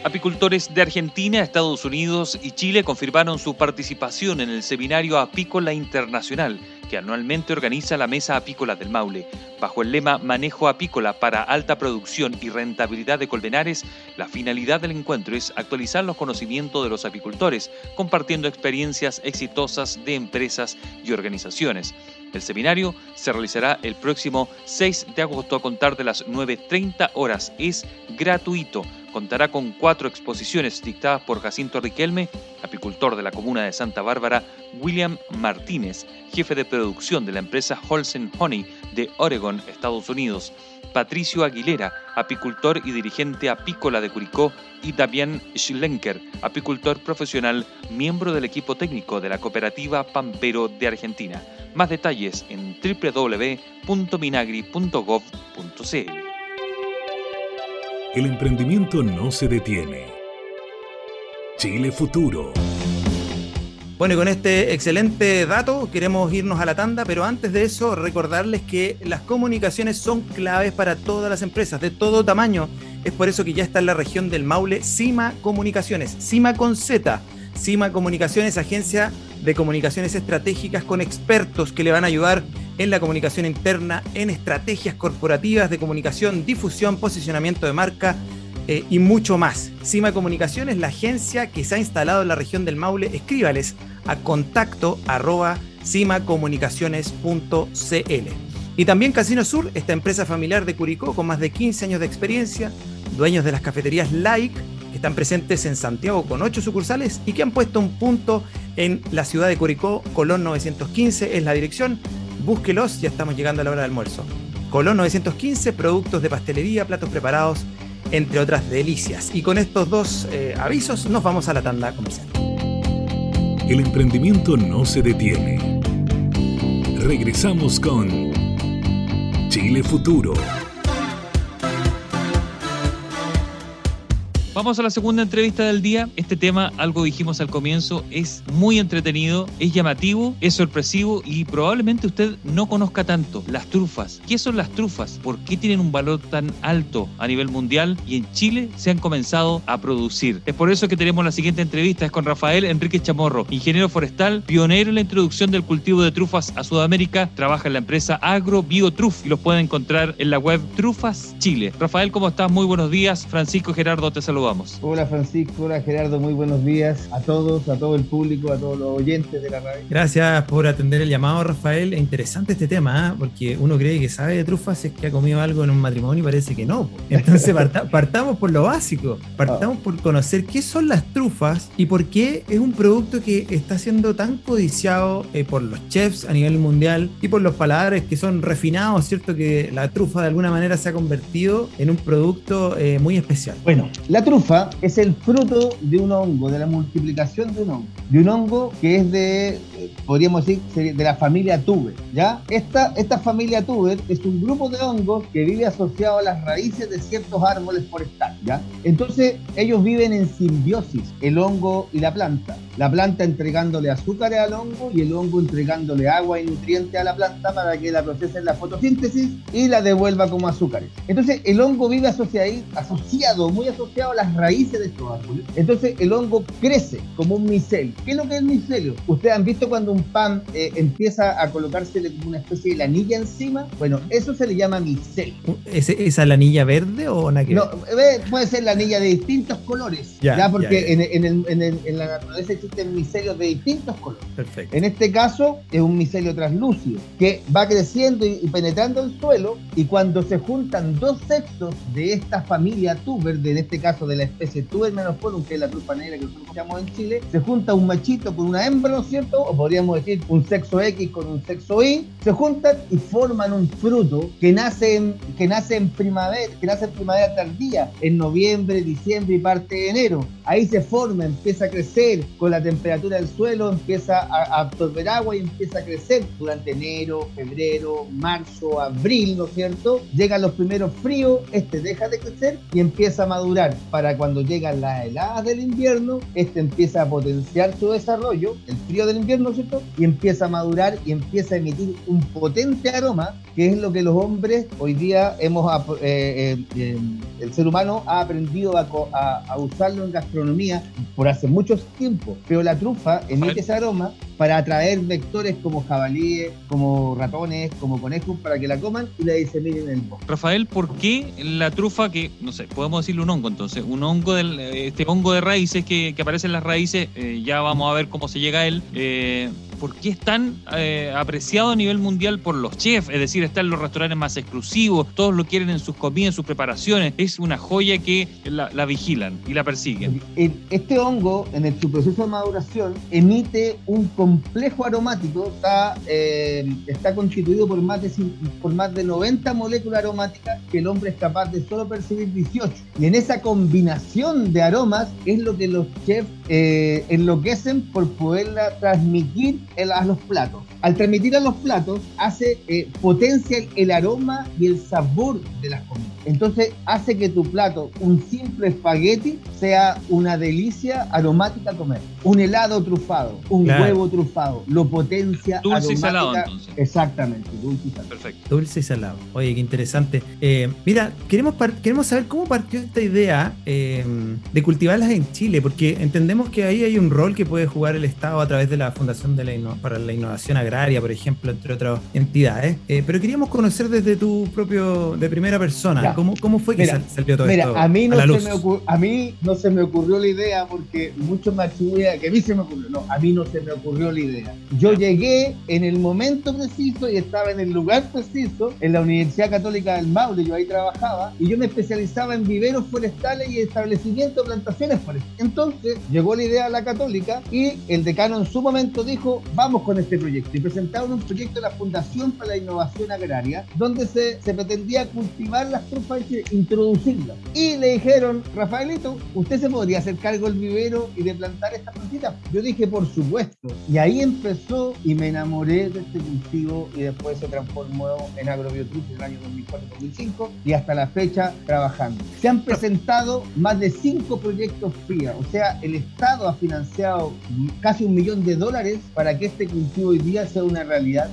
Apicultores de Argentina, Estados Unidos y Chile confirmaron su participación en el Seminario Apícola Internacional, que anualmente organiza la Mesa Apícola del Maule. Bajo el lema Manejo Apícola para alta producción y rentabilidad de colmenares, la finalidad del encuentro es actualizar los conocimientos de los apicultores, compartiendo experiencias exitosas de empresas y organizaciones. El seminario se realizará el próximo 6 de agosto a contar de las 9.30 horas. Es gratuito. Contará con cuatro exposiciones dictadas por Jacinto Riquelme, apicultor de la comuna de Santa Bárbara, William Martínez, jefe de producción de la empresa Holsen Honey de Oregon, Estados Unidos, Patricio Aguilera, apicultor y dirigente apícola de Curicó, y Damián Schlenker, apicultor profesional, miembro del equipo técnico de la cooperativa Pampero de Argentina. Más detalles en www.minagri.gov.cl. El emprendimiento no se detiene. Chile Futuro. Bueno, y con este excelente dato queremos irnos a la tanda, pero antes de eso recordarles que las comunicaciones son claves para todas las empresas de todo tamaño. Es por eso que ya está en la región del Maule CIMA Comunicaciones, CIMA con Z. CIMA Comunicaciones, agencia de comunicaciones estratégicas con expertos que le van a ayudar en la comunicación interna, en estrategias corporativas de comunicación, difusión, posicionamiento de marca eh, y mucho más. Cima Comunicaciones, la agencia que se ha instalado en la región del Maule, escríbales a contacto arroba cimacomunicaciones.cl. Y también Casino Sur, esta empresa familiar de Curicó con más de 15 años de experiencia, dueños de las cafeterías Like, que están presentes en Santiago con 8 sucursales y que han puesto un punto en la ciudad de Curicó, Colón 915 es la dirección. Búsquelos, ya estamos llegando a la hora del almuerzo. Colón 915, productos de pastelería, platos preparados, entre otras delicias. Y con estos dos eh, avisos nos vamos a la tanda comercial. El emprendimiento no se detiene. Regresamos con Chile Futuro. Vamos a la segunda entrevista del día. Este tema, algo dijimos al comienzo, es muy entretenido, es llamativo, es sorpresivo y probablemente usted no conozca tanto. Las trufas. ¿Qué son las trufas? ¿Por qué tienen un valor tan alto a nivel mundial y en Chile se han comenzado a producir? Es por eso que tenemos la siguiente entrevista, es con Rafael Enrique Chamorro, ingeniero forestal, pionero en la introducción del cultivo de trufas a Sudamérica, trabaja en la empresa Agro Biotruf y los puede encontrar en la web Trufas Chile. Rafael, ¿cómo estás? Muy buenos días. Francisco Gerardo, te saluda. Hola Francisco, hola Gerardo, muy buenos días a todos, a todo el público, a todos los oyentes de la radio. Gracias por atender el llamado, Rafael. Es interesante este tema, ¿eh? porque uno cree que sabe de trufas, es que ha comido algo en un matrimonio y parece que no. Entonces partamos por lo básico, partamos por conocer qué son las trufas y por qué es un producto que está siendo tan codiciado eh, por los chefs a nivel mundial y por los paladares que son refinados, ¿cierto? Que la trufa de alguna manera se ha convertido en un producto eh, muy especial. Bueno, la trufa trufa es el fruto de un hongo, de la multiplicación de un hongo. De un hongo que es de podríamos decir, de la familia Tuber, ¿ya? Esta, esta familia Tuber es un grupo de hongos que vive asociado a las raíces de ciertos árboles forestales, ¿ya? Entonces, ellos viven en simbiosis, el hongo y la planta. La planta entregándole azúcares al hongo y el hongo entregándole agua y nutrientes a la planta para que la procese en la fotosíntesis y la devuelva como azúcares. Entonces, el hongo vive asociado, asociado muy asociado a las raíces de estos árboles. Entonces, el hongo crece como un micelio. ¿Qué es lo que es el micelio? Ustedes han visto cuando un pan eh, empieza a colocarse como una especie de lanilla encima. Bueno, eso se le llama micelio. ¿Es, ¿Esa lanilla verde o una No, puede ser lanilla de distintos colores. Ya, porque En, la naturaleza existen micelios de distintos colores. Perfecto. En este caso, es un micelio translúcido que va creciendo y, penetrando el suelo. Y cuando se juntan dos sexos de esta familia tuber, de, en este caso de la especie tuber menoforum, que es la trufa negra que nosotros llamamos en Chile, se junta un machito con una hembra, ¿no es cierto? O podríamos decir un sexo X con un sexo Y, se juntan y forman un fruto que nace en, que nace en primavera, que nace en primavera tardía, en noviembre, diciembre y parte de enero. Ahí se forma, empieza a crecer con la temperatura del suelo, empieza a absorber agua y empieza a crecer durante enero, febrero, marzo, abril, ¿no es cierto? Llegan los primeros fríos, este deja de crecer y empieza a madurar. Para cuando llegan las heladas del invierno, este empieza a potenciar su desarrollo, el frío del invierno, ¿cierto? Y empieza a madurar y empieza a emitir un potente aroma, que es lo que los hombres hoy día hemos, eh, eh, eh, el ser humano ha aprendido a, a, usarlo en gastronomía por hace mucho tiempo, pero la trufa emite ese aroma para atraer vectores como jabalíes, como ratones, como conejos, para que la coman y la diseminen en el bosque. Rafael, ¿por qué la trufa, que no sé, podemos decirle un hongo entonces, un hongo del, este hongo de raíces que, que aparece en las raíces, ya vamos a ver cómo se llega a él, eh, ¿por qué es tan eh, apreciado a nivel mundial por los chefs? Es decir, está en los restaurantes más exclusivos, todos lo quieren en sus comidas, en sus preparaciones. Es una joya que la, vigilan y la persiguen. Este hongo, en su proceso de maduración, emite un complejo aromático, está, eh, está constituido por más, de, por más de 90 moléculas aromáticas que el hombre es capaz de solo percibir 18. Y en esa combinación de aromas es lo que los chefs eh, enloquecen por poderla transmitir a los platos. Al transmitir a los platos, hace eh, potencia el, aroma y el sabor de las comidas. Entonces hace que tu plato, un simple espagueti, sea una delicia aromática a comer. Un helado trufado, un huevo trufado, lo potencia dulce y salado entonces. Exactamente, dulce y salado. Perfecto. Dulce y salado. Oye, qué interesante. Eh, mira, queremos, queremos saber cómo partió esta idea eh, de cultivarlas en Chile, porque entendemos que ahí hay un rol que puede jugar el Estado a través de la Fundación de la para la Innovación Agraria, por ejemplo, entre otras entidades. Eh, pero queríamos conocer desde tu propio, de primera persona, ¿cómo, ¿cómo, fue que salió todo esto? A mí, no se me a mí no se me ocurrió la idea porque muchos me atribuyen que a mí se me ocurrió. No, a mí no se me ocurrió la idea. Yo llegué en el momento preciso y estaba en el lugar preciso en la Universidad Católica del Maule, yo ahí trabajaba, y yo me especializaba en viveros forestales y establecimiento de plantaciones forestales. Entonces llegó la idea a la Católica y el decano en su momento dijo, vamos con este proyecto. Y presentaron un proyecto de la Fundación para la Innovación Agraria, donde se, se pretendía cultivar las trufas y introducirlas. Y le dijeron, Rafaelito, ¿usted se podría hacer cargo del vivero y de plantar estas plantitas? Yo dije, por supuesto. Y ahí empezó y me enamoré de este cultivo y después se transformó en Agrobiotruf en el año 2004-2005 y hasta la fecha trabajando. Se han presentado más de cinco proyectos FIA, o sea, el Estado ha financiado casi un millón de dólares para que este cultivo hoy día sea una realidad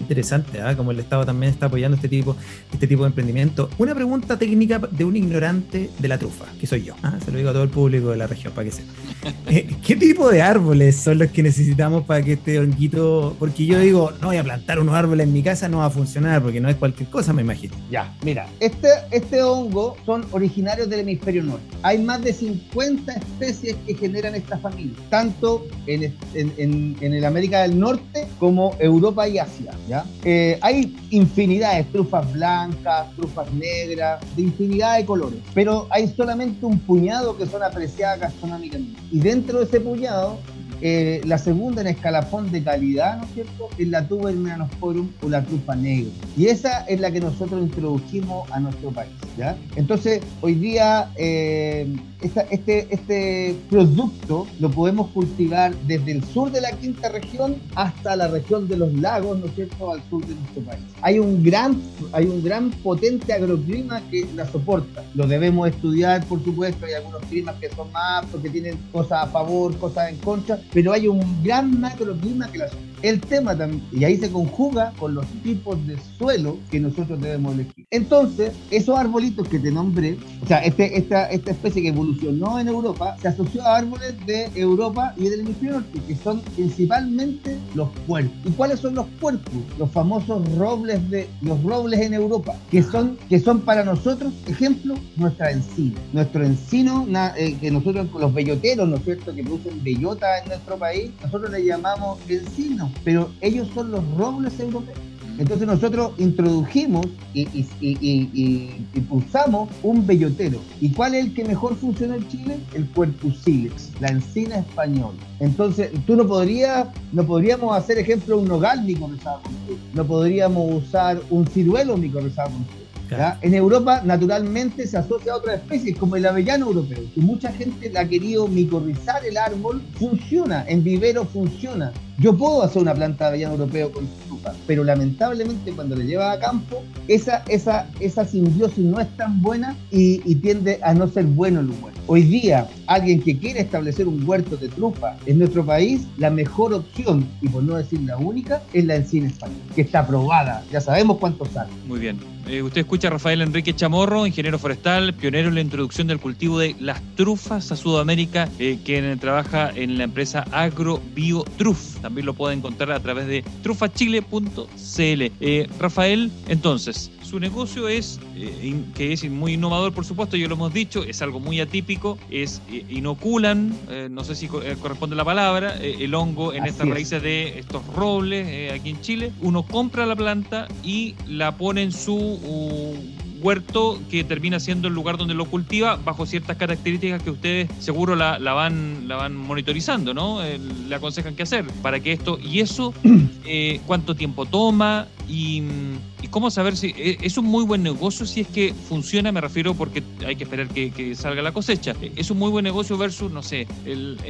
Interesante, ¿ah? como el Estado también está apoyando este tipo, este tipo de emprendimiento. Una pregunta técnica de un ignorante de la trufa, que soy yo. ¿ah? Se lo digo a todo el público de la región para que sepa. Eh, ¿Qué tipo de árboles son los que necesitamos para que este honguito? Porque yo digo, no voy a plantar unos árboles en mi casa, no va a funcionar, porque no es cualquier cosa, me imagino. Ya, mira, este, este hongo son originarios del hemisferio norte. Hay más de 50 especies que generan esta familia, tanto en, en, en el América del Norte como Europa y Asia. ¿ya? Eh, hay infinidad de trufas blancas, trufas negras, de infinidad de colores, pero hay solamente un puñado que son apreciadas gastronómicamente. Y dentro de ese puñado eh, la segunda en escalafón de calidad, ¿no es cierto?, es la tuba Melanosporum o la trufa negra. Y esa es la que nosotros introdujimos a nuestro país, ¿ya? Entonces, hoy día eh, este, este producto lo podemos cultivar desde el sur de la quinta región hasta la región de los lagos, ¿no es cierto?, al sur de nuestro país. Hay un gran, hay un gran potente agroclima que la soporta. Lo debemos estudiar, por supuesto, hay algunos climas que son más aptos, que tienen cosas a favor, cosas en contra, pero hay un gran macroclima que la. El tema también, y ahí se conjuga con los tipos de suelo que nosotros debemos elegir. Entonces, esos arbolitos que te nombré, o sea, este, esta, esta especie que evolucionó en Europa, se asoció a árboles de Europa y del hemisferio norte, que son principalmente los puercos. ¿Y cuáles son los puercos? Los famosos robles de los robles en Europa, que son, que son para nosotros, ejemplo, nuestra encina. Nuestro encino, eh, que nosotros, los belloteros, ¿no es cierto?, que producen bellota en nuestro país, nosotros le llamamos encino pero ellos son los robles europeos. Entonces nosotros introdujimos y, impulsamos un bellotero. ¿Y cuál es el que mejor funciona en Chile? El Puerto Silex, la encina española. Entonces, tú no podrías, no podríamos hacer ejemplo un nogal micorrizado con No podríamos usar un ciruelo micorrizado con en Europa, naturalmente, se asocia a otras especies, como el avellano europeo, que mucha gente la ha querido micorrizar el árbol, funciona, en vivero funciona. Yo puedo hacer una planta de avellano europeo con trufa, pero lamentablemente cuando le lleva a campo, esa, esa, esa simbiosis no es tan buena y, y tiende a no ser bueno el huerto. Hoy día, alguien que quiere establecer un huerto de trufa en nuestro país, la mejor opción, y por no decir la única, es la encina española, que está aprobada. Ya sabemos cuánto sale. Muy bien. Eh, usted escucha a Rafael Enrique Chamorro, ingeniero forestal, pionero en la introducción del cultivo de las trufas a Sudamérica, eh, quien trabaja en la empresa AgroBioTruf. También lo puede encontrar a través de trufachile.cl. Eh, Rafael, entonces, su negocio es, eh, que es muy innovador, por supuesto, ya lo hemos dicho, es algo muy atípico, es eh, inoculan, eh, no sé si corresponde la palabra, el hongo en estas raíces de estos robles aquí en Chile. Uno compra la planta y la pone en su huerto que termina siendo el lugar donde lo cultiva bajo ciertas características que ustedes seguro la, van, la van monitorizando, ¿no? le aconsejan qué hacer para que esto y eso, cuánto tiempo toma y ¿Y cómo saber si e, es un muy buen negocio si es que funciona? Me refiero porque hay que esperar que, salga la cosecha. Es un muy buen negocio versus, no sé,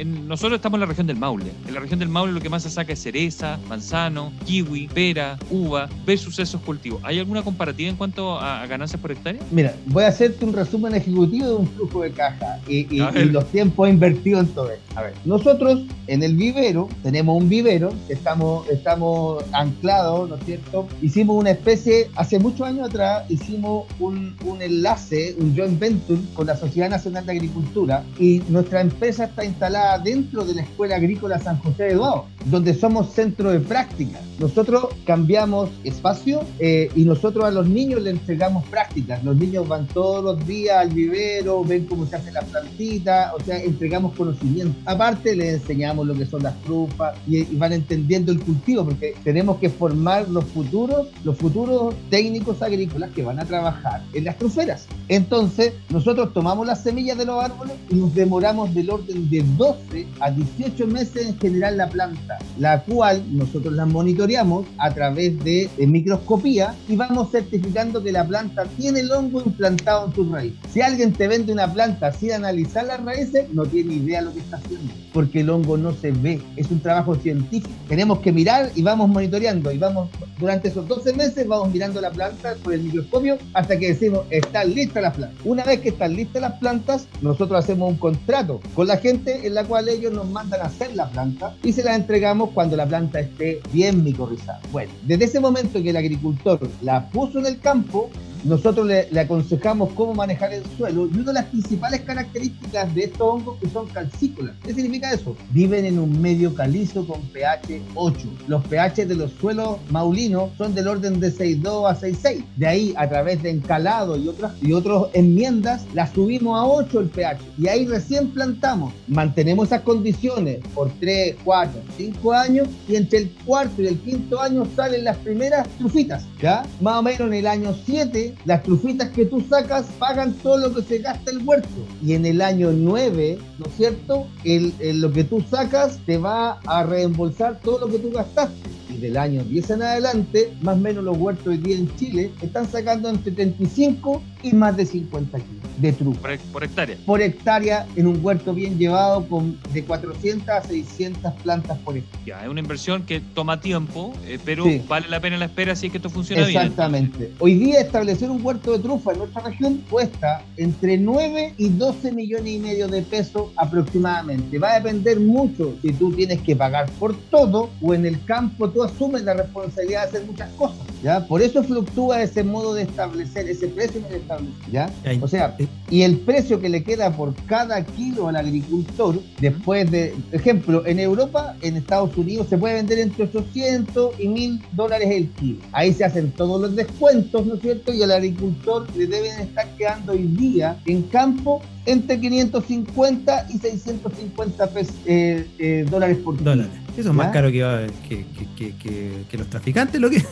nosotros estamos en la región del Maule. En la región del Maule lo que más se saca es cereza, manzano, kiwi, pera, uva, versus esos cultivos. ¿Hay alguna comparativa en cuanto a, ganancias por hectárea? Mira, voy a hacerte un resumen ejecutivo de un flujo de caja y, los tiempos invertidos en todo esto. A ver, nosotros en el vivero tenemos un vivero, estamos, estamos anclados, ¿no es cierto? Hicimos una especie hace muchos años atrás hicimos un, un, enlace, un joint venture con la Sociedad Nacional de Agricultura y nuestra empresa está instalada dentro de la Escuela Agrícola San José de Eduardo, donde somos centro de práctica. Nosotros cambiamos espacio eh, y nosotros a los niños les entregamos prácticas. Los niños van todos los días al vivero, ven cómo se hace la plantita, o sea, entregamos conocimiento. Aparte, les enseñamos lo que son las trufas y, y van entendiendo el cultivo, porque tenemos que formar los futuros, los futuros técnicos agrícolas que van a trabajar en las truferas. Entonces, nosotros tomamos las semillas de los árboles y nos demoramos del orden de 12 a 18 meses en generar la planta, la cual nosotros la monitoreamos a través de, microscopía y vamos certificando que la planta tiene el hongo implantado en su raíz. Si alguien te vende una planta sin analizar las raíces, no tiene idea lo que está haciendo, porque el hongo no se ve, es un trabajo científico. Tenemos que mirar y vamos monitoreando y vamos durante esos 12 meses vamos mirando la planta por el microscopio hasta que decimos, están listas las plantas. Una vez que están listas las plantas, nosotros hacemos un contrato con la gente en la cual ellos nos mandan a hacer la planta y se la entregamos cuando la planta esté bien micorrizada. Bueno, desde ese momento que el agricultor la puso en el campo, nosotros le, aconsejamos cómo manejar el suelo y una de las principales características de estos hongos que son calcícolas. ¿Qué significa eso? Viven en un medio calizo con pH 8. Los pH de los suelos maulinos son del orden de 6.2 a 6.6. De ahí, a través de encalado y otras y otras enmiendas, la subimos a 8 el pH. Y ahí recién plantamos. Mantenemos esas condiciones por 3, 4, 5 años y entre el cuarto y el quinto año salen las primeras trufitas. ¿Ya? Más o menos en el año 7 7, las trufitas que tú sacas pagan todo lo que se gasta el huerto. Y en el año 9, ¿no es cierto? El, lo que tú sacas te va a reembolsar todo lo que tú gastaste del año 10 en adelante, más o menos los huertos hoy día en Chile están sacando entre 75 y más de 50 kilos de trufa. Por, hectárea. Por hectárea en un huerto bien llevado con de 400 a 600 plantas por hectárea. Ya, es una inversión que toma tiempo, eh, pero vale la pena la espera si es que esto funciona bien. Exactamente. Hoy día establecer un huerto de trufa en nuestra región cuesta entre 9 y 12 millones y medio de pesos aproximadamente. Va a depender mucho si tú tienes que pagar por todo o en el campo tú asumen la responsabilidad de hacer muchas cosas, ¿ya? Por eso fluctúa ese modo de establecer, ese precio de establecer, ¿ya? O sea, y el precio que le queda por cada kilo al agricultor, después de, ejemplo, en Europa, en Estados Unidos, se puede vender entre 800 y 1000 dólares el kilo. Ahí se hacen todos los descuentos, ¿no es cierto? Y al agricultor le deben estar quedando hoy día en campo entre 550 y 650 pesos, eh, eh, dólares por kilo. Dólares. Eso es más caro que, que, que, que, los traficantes, lo que.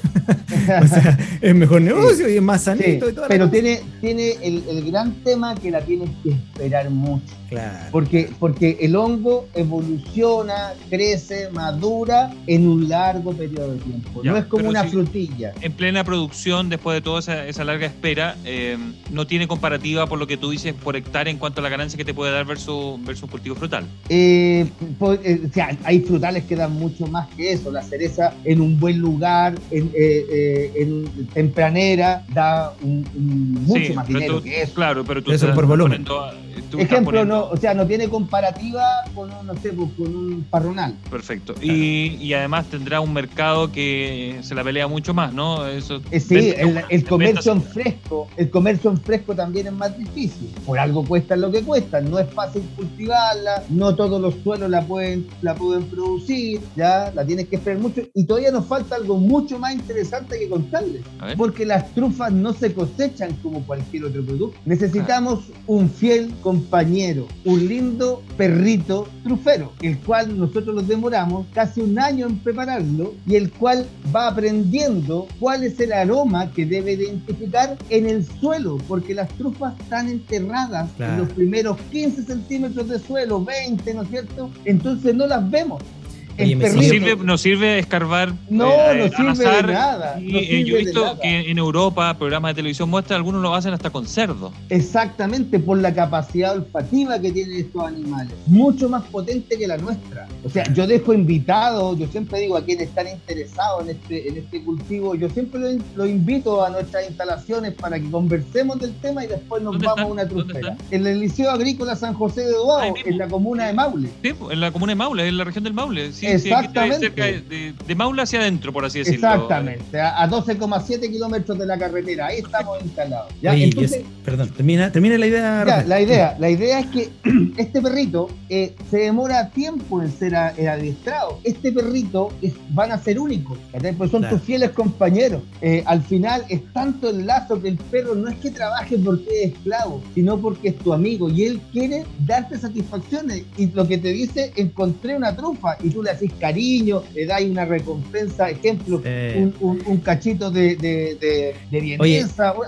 o sea, es mejor negocio y es más sanito y todo. Pero tiene, tiene el, el, gran tema que la tienes que esperar mucho. Claro. Porque, porque el hongo evoluciona, crece, madura en un largo periodo de tiempo. no es como una frutilla. En plena producción, después de toda esa, esa larga espera, eh, no tiene comparativa por lo que tú dices por hectárea en cuanto a la ganancia que te puede dar versus, versus cultivo frutal. Eh, pues, eh, o sea, hay frutales que dan mucho más que eso. La cereza en un buen lugar, en, en tempranera, da un, mucho más dinero que eso. Claro, pero tú eso por volumen. Ejemplo, no, o sea, no tiene comparativa con un, no sé, pues, con un parronal. Perfecto. Y, además tendrá un mercado que se la pelea mucho más, ¿no? Eso eh, sí, el, comercio en fresco, el comercio en fresco también es más difícil. Por algo cuesta lo que cuesta. No es fácil cultivarla, no todos los suelos la pueden, la pueden producir, ya, la tienes que esperar mucho. Y todavía nos falta algo mucho más interesante que contarles. Porque las trufas no se cosechan como cualquier otro producto. Necesitamos un fiel compañero, un lindo perrito trufero, el cual nosotros los demoramos casi un año en prepararlo y el cual va aprendiendo cuál es el aroma que debe identificar en el suelo, porque las trufas están enterradas en los primeros 15 centímetros de suelo, 20, ¿no es cierto? Entonces no las vemos no, sirve, escarbar. No, eh, no sirve de nada. Y, yo he visto que en Europa, programas de televisión muestran, algunos lo hacen hasta con cerdo. Exactamente, por la capacidad olfativa que tienen estos animales. Mucho más potente que la nuestra. O sea, yo dejo invitado, yo siempre digo a quienes están interesados en este, en este cultivo, yo siempre lo, invito a nuestras instalaciones para que conversemos del tema y después nos vamos a una trufera. En el Liceo Agrícola San José de Duao, en la comuna de Maule. Sí, en la comuna de Maule, en la región del Maule. Sí, Exactamente. cerca de, de, Maula hacia adentro, por así decirlo. Exactamente, a, 12,7 kilómetros de la carretera. Ahí estamos instalados. perdón, termina, termina la idea. la idea. La idea es que este perrito eh, se demora tiempo en ser adiestrado. Este perrito es, van a ser únicos, pues son tus fieles compañeros. Eh, al final es tanto el lazo que el perro no es que trabaje porque es esclavo, sino porque es tu amigo y él quiere darte satisfacciones. Y lo que te dice, encontré una trufa y tú le haces cariño, le dais una recompensa, ejemplo, un, cachito de, de, de,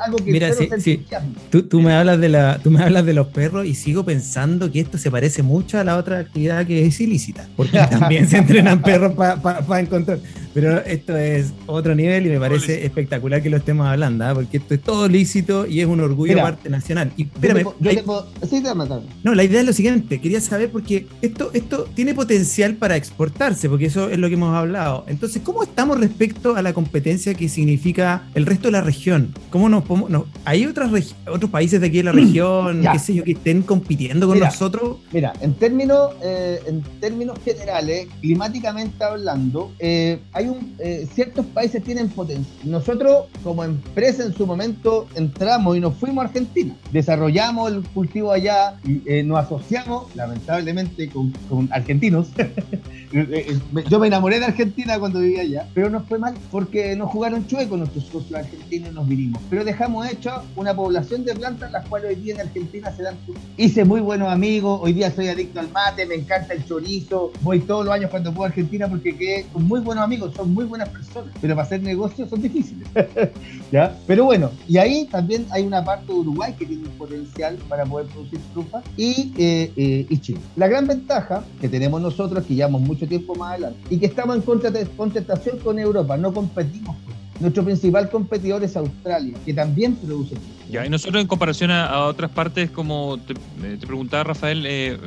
algo que mira, sí, Tú, tú, me hablas de la, tú me hablas de los perros y sigo pensando que esto se parece mucho a la otra actividad que es ilícita, porque también se entrenan perros para encontrar. Pero esto es otro nivel y me parece espectacular que lo estemos hablando, ¿ah? porque esto es todo lícito y es un orgullo parte nacional. Y espérame, No, la idea es lo siguiente, quería saber porque esto, esto tiene potencial para porque eso es lo que hemos hablado. Entonces, ¿cómo estamos respecto a la competencia que significa el resto de la región? ¿Cómo nos podemos, ¿Hay otras otros países de aquí de la región, qué sé yo, que estén compitiendo con nosotros? Mira, en términos, eh, en términos generales, climáticamente hablando, eh, hay un, eh, ciertos países tienen potencia. Nosotros, como empresa en su momento, entramos y nos fuimos a Argentina. Desarrollamos el cultivo allá, y, eh, nos asociamos, lamentablemente, con, argentinos. Eh, yo me enamoré de Argentina cuando vivía allá, pero nos fue mal porque nos jugaron chueco nuestros socios argentinos y nos vinimos. Pero dejamos hecho una población de plantas las cuales hoy día en Argentina se dan. Hice muy buenos amigos hoy día soy adicto al mate, me encanta el chorizo, voy todos los años cuando puedo a Argentina porque quedé con muy buenos amigos, son muy buenas personas, pero para hacer negocios son difíciles. ¿Ya? Pero bueno, y ahí también hay una parte de Uruguay que tiene un potencial para poder producir trufa y, eh, eh, y Chile. La gran ventaja que tenemos nosotros, que llevamos mucho tiempo más adelante, y que estamos en contestación con Europa, no competimos nuestro principal competidor es Australia, que también produce. Ya, y nosotros en comparación a, otras partes, como te, eh, preguntaba Rafael, eh,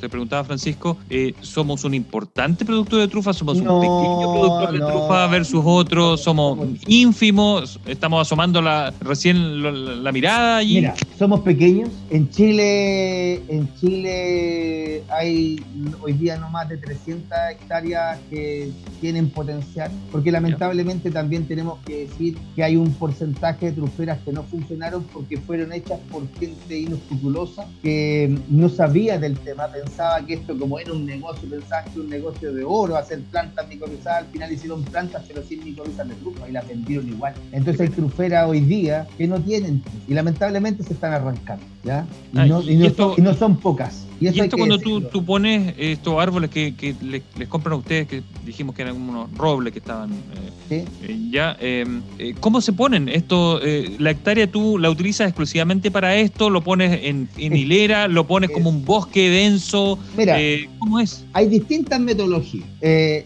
te preguntaba Francisco, eh, ¿somos un importante producto de trufa? ¿Somos un pequeño productor de trufa versus otros? ¿Somos ínfimos? ¿Estamos asomando la, recién la, mirada allí? Mira, somos pequeños. En Chile, en Chile hay hoy día no más de 300 hectáreas que tienen potencial, porque lamentablemente también tenemos que decir que hay un porcentaje de truferas que no funcionaron porque fueron hechas por gente inescrupulosa que no sabía del tema, pensaba que esto como era un negocio, pensaba que era un negocio de oro, hacer plantas microbizadas, al final hicieron plantas pero sin microbizas de trufa y las vendieron igual. Entonces hay truferas hoy día que no tienen y lamentablemente se están arrancando, ¿ya? Y, no, y no son pocas. Y, esto cuando tú, tú, pones estos árboles que, que les, compran a ustedes, que dijimos que eran unos robles que estaban eh, eh, ya, em, eh, ¿cómo se ponen? esto ¿La hectárea tú la utilizas exclusivamente para esto? ¿Lo pones en, hilera? ¿Lo pones como un bosque denso? Mira, ¿cómo es? Hay distintas metodologías.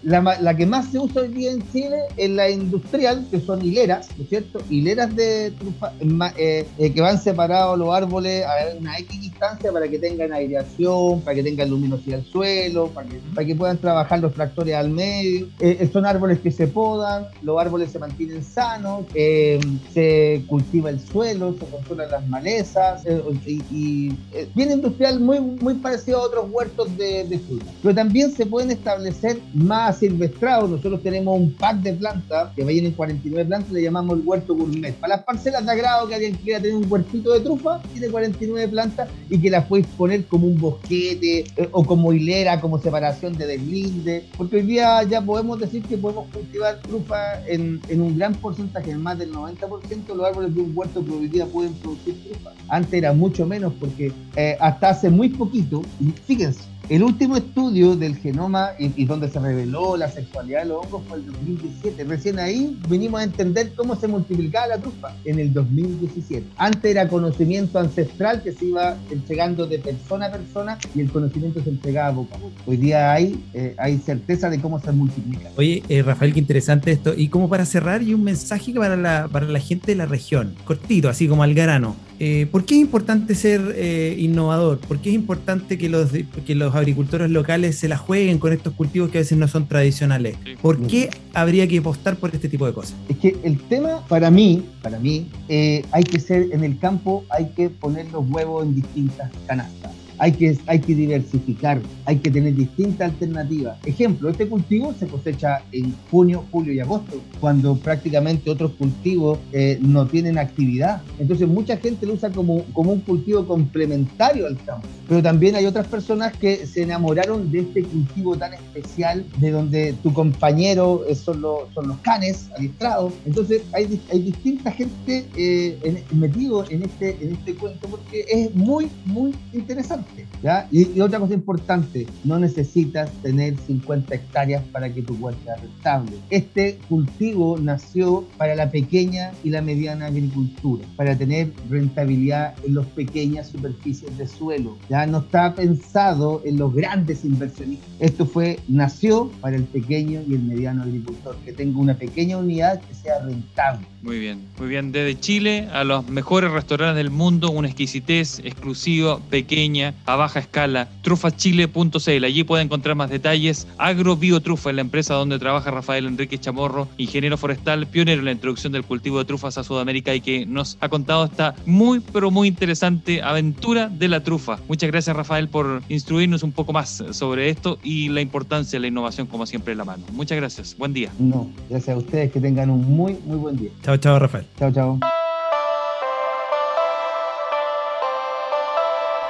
La, la, que más se usa hoy día en Chile es la industrial, que son hileras, ¿no es cierto? Hileras de trufa, que van separados los árboles a una X distancia para que tengan aireación para que tengan luminosidad el suelo, para que, para que puedan trabajar los tractores al medio. Eh, son árboles que se podan, los árboles se mantienen sanos, eh, se cultiva el suelo, se controlan las malezas eh, y, bien industrial muy, muy parecido a otros huertos de, de, fruta. Pero también se pueden establecer más silvestrados. Nosotros tenemos un pack de plantas que vayan en 49 plantas, le llamamos el huerto gourmet. Para las parcelas de agrado que alguien quiera tener un huertito de trufa, tiene 49 plantas y que las puedes poner como un bosquete eh, o como hilera, como separación de deslinde, porque hoy día ya podemos decir que podemos cultivar trufa en, en un gran porcentaje, en más del 90% los árboles de un huerto que pueden producir trufa. Antes era mucho menos porque eh, hasta hace muy poquito, fíjense, el último estudio del genoma y, donde se reveló la sexualidad de los hongos fue el 2017. Recién ahí vinimos a entender cómo se multiplicaba la trufa en el 2017. Antes era conocimiento ancestral que se iba entregando de persona a persona y el conocimiento se entregaba boca a boca. Hoy día hay, eh, hay certeza de cómo se multiplica. Oye, eh, Rafael, qué interesante esto. Y como para cerrar, y un mensaje para la, para la gente de la región, cortito, así como al grano. Eh, ¿Por qué es importante ser innovador? ¿Por qué es importante que los, que los agricultores locales se la jueguen con estos cultivos que a veces no son tradicionales. ¿Por qué habría que apostar por este tipo de cosas? Es que el tema para mí, para mí, eh, hay que ser en el campo, hay que poner los huevos en distintas canastas hay que, diversificar, hay que tener distintas alternativas. Ejemplo, este cultivo se cosecha en junio, julio y agosto, cuando prácticamente otros cultivos eh, no tienen actividad. Entonces mucha gente lo usa como, un cultivo complementario al campo. Pero también hay otras personas que se enamoraron de este cultivo tan especial, de donde tu compañero eh, son, los, canes adiestrados. Entonces hay, distinta gente eh, metido este, en este cuento porque es muy, muy interesante. Y, otra cosa importante, no necesitas tener 50 hectáreas para que tu huerta sea rentable. Este cultivo nació para la pequeña y la mediana agricultura, para tener rentabilidad en las pequeñas superficies de suelo. Ya no está pensado en los grandes inversionistas. Esto fue, nació para el pequeño y el mediano agricultor, que tenga una pequeña unidad que sea rentable. Muy bien, muy bien. Desde Chile a los mejores restaurantes del mundo, una exquisitez exclusiva, pequeña, a baja escala. Trufachile.cl. Allí puede encontrar más detalles. Agrobio-Trufa es la empresa donde trabaja Rafael Enrique Chamorro, ingeniero forestal, pionero en la introducción del cultivo de trufas a Sudamérica y que nos ha contado esta muy, pero muy interesante aventura de la trufa. Muchas gracias, Rafael, por instruirnos un poco más sobre esto y la importancia de la innovación, como siempre, en la mano. Muchas gracias. Buen día. No, gracias a ustedes. Que tengan un muy, muy buen día. Chao, chao, Rafael. Chao, chao.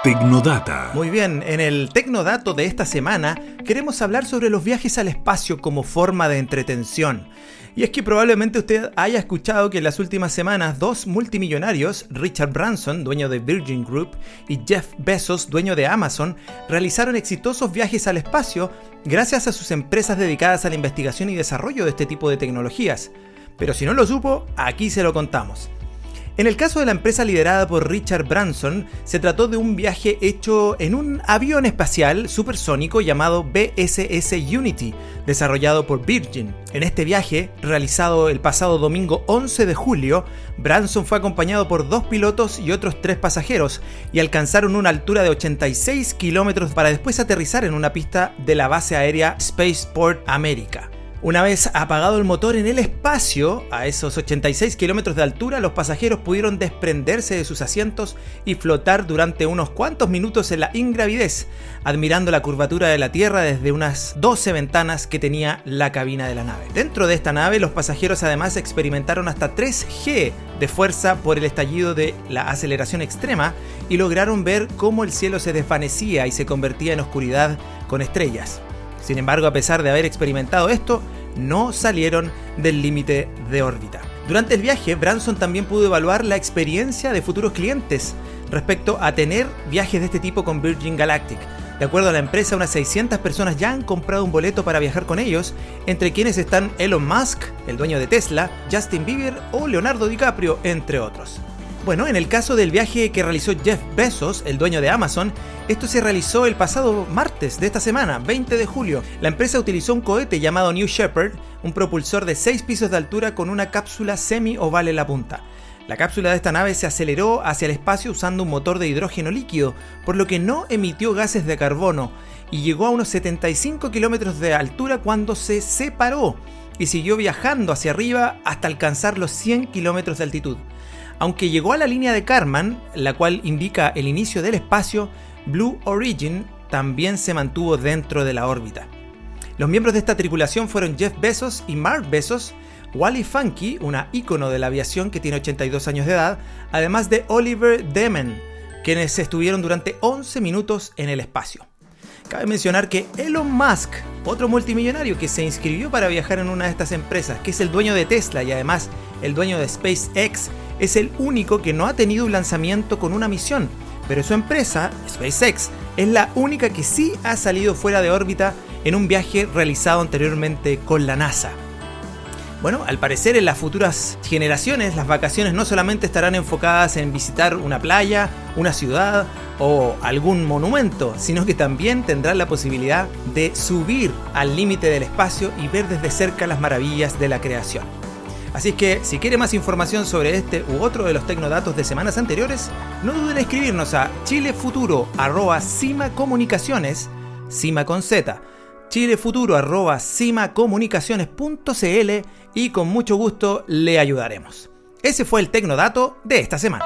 Tecnodata. Muy bien, en el Tecnodato de esta semana queremos hablar sobre los viajes al espacio como forma de entretención. Y es que probablemente usted haya escuchado que en las últimas semanas dos multimillonarios, Richard Branson, dueño de Virgin Group, y Jeff Bezos, dueño de Amazon, realizaron exitosos viajes al espacio gracias a sus empresas dedicadas a la investigación y desarrollo de este tipo de tecnologías. Pero si no lo supo, aquí se lo contamos. En el caso de la empresa liderada por Richard Branson, se trató de un viaje hecho en un avión espacial supersónico llamado BSS Unity, desarrollado por Virgin. En este viaje, realizado el pasado domingo 11 de julio, Branson fue acompañado por dos pilotos y otros tres pasajeros y alcanzaron una altura de 86 kilómetros para después aterrizar en una pista de la base aérea Spaceport America. Una vez apagado el motor en el espacio, a esos 86 kilómetros de altura, los pasajeros pudieron desprenderse de sus asientos y flotar durante unos cuantos minutos en la ingravidez, admirando la curvatura de la Tierra desde unas 12 ventanas que tenía la cabina de la nave. Dentro de esta nave, los pasajeros además experimentaron hasta 3G de fuerza por el estallido de la aceleración extrema y lograron ver cómo el cielo se desvanecía y se convertía en oscuridad con estrellas. Sin embargo, a pesar de haber experimentado esto, no salieron del límite de órbita. Durante el viaje, Branson también pudo evaluar la experiencia de futuros clientes respecto a tener viajes de este tipo con Virgin Galactic. De acuerdo a la empresa, unas 600 personas ya han comprado un boleto para viajar con ellos, entre quienes están Elon Musk, el dueño de Tesla, Justin Bieber o Leonardo DiCaprio, entre otros. Bueno, en el caso del viaje que realizó Jeff Bezos, el dueño de Amazon, esto se realizó el pasado martes de esta semana, 20 de julio. La empresa utilizó un cohete llamado New Shepard, un propulsor de 6 pisos de altura con una cápsula semi-oval en la punta. La cápsula de esta nave se aceleró hacia el espacio usando un motor de hidrógeno líquido, por lo que no emitió gases de carbono y llegó a unos 75 kilómetros de altura cuando se separó y siguió viajando hacia arriba hasta alcanzar los 100 kilómetros de altitud. Aunque llegó a la línea de Karman, la cual indica el inicio del espacio, Blue Origin también se mantuvo dentro de la órbita. Los miembros de esta tripulación fueron Jeff Bezos y Mark Bezos, Wally Funky, una ícono de la aviación que tiene 82 años de edad, además de Oliver Demen, quienes estuvieron durante 11 minutos en el espacio. Cabe mencionar que Elon Musk, otro multimillonario que se inscribió para viajar en una de estas empresas, que es el dueño de Tesla y además el dueño de SpaceX, es el único que no ha tenido un lanzamiento con una misión, pero su empresa, SpaceX, es la única que sí ha salido fuera de órbita en un viaje realizado anteriormente con la NASA. Bueno, al parecer en las futuras generaciones las vacaciones no solamente estarán enfocadas en visitar una playa, una ciudad o algún monumento, sino que también tendrán la posibilidad de subir al límite del espacio y ver desde cerca las maravillas de la creación. Así que si quiere más información sobre este u otro de los tecnodatos de semanas anteriores, no duden en escribirnos a chilefuturo cima con z, chilefuturo cimacomunicaciones.cl y con mucho gusto le ayudaremos. Ese fue el tecnodato de esta semana.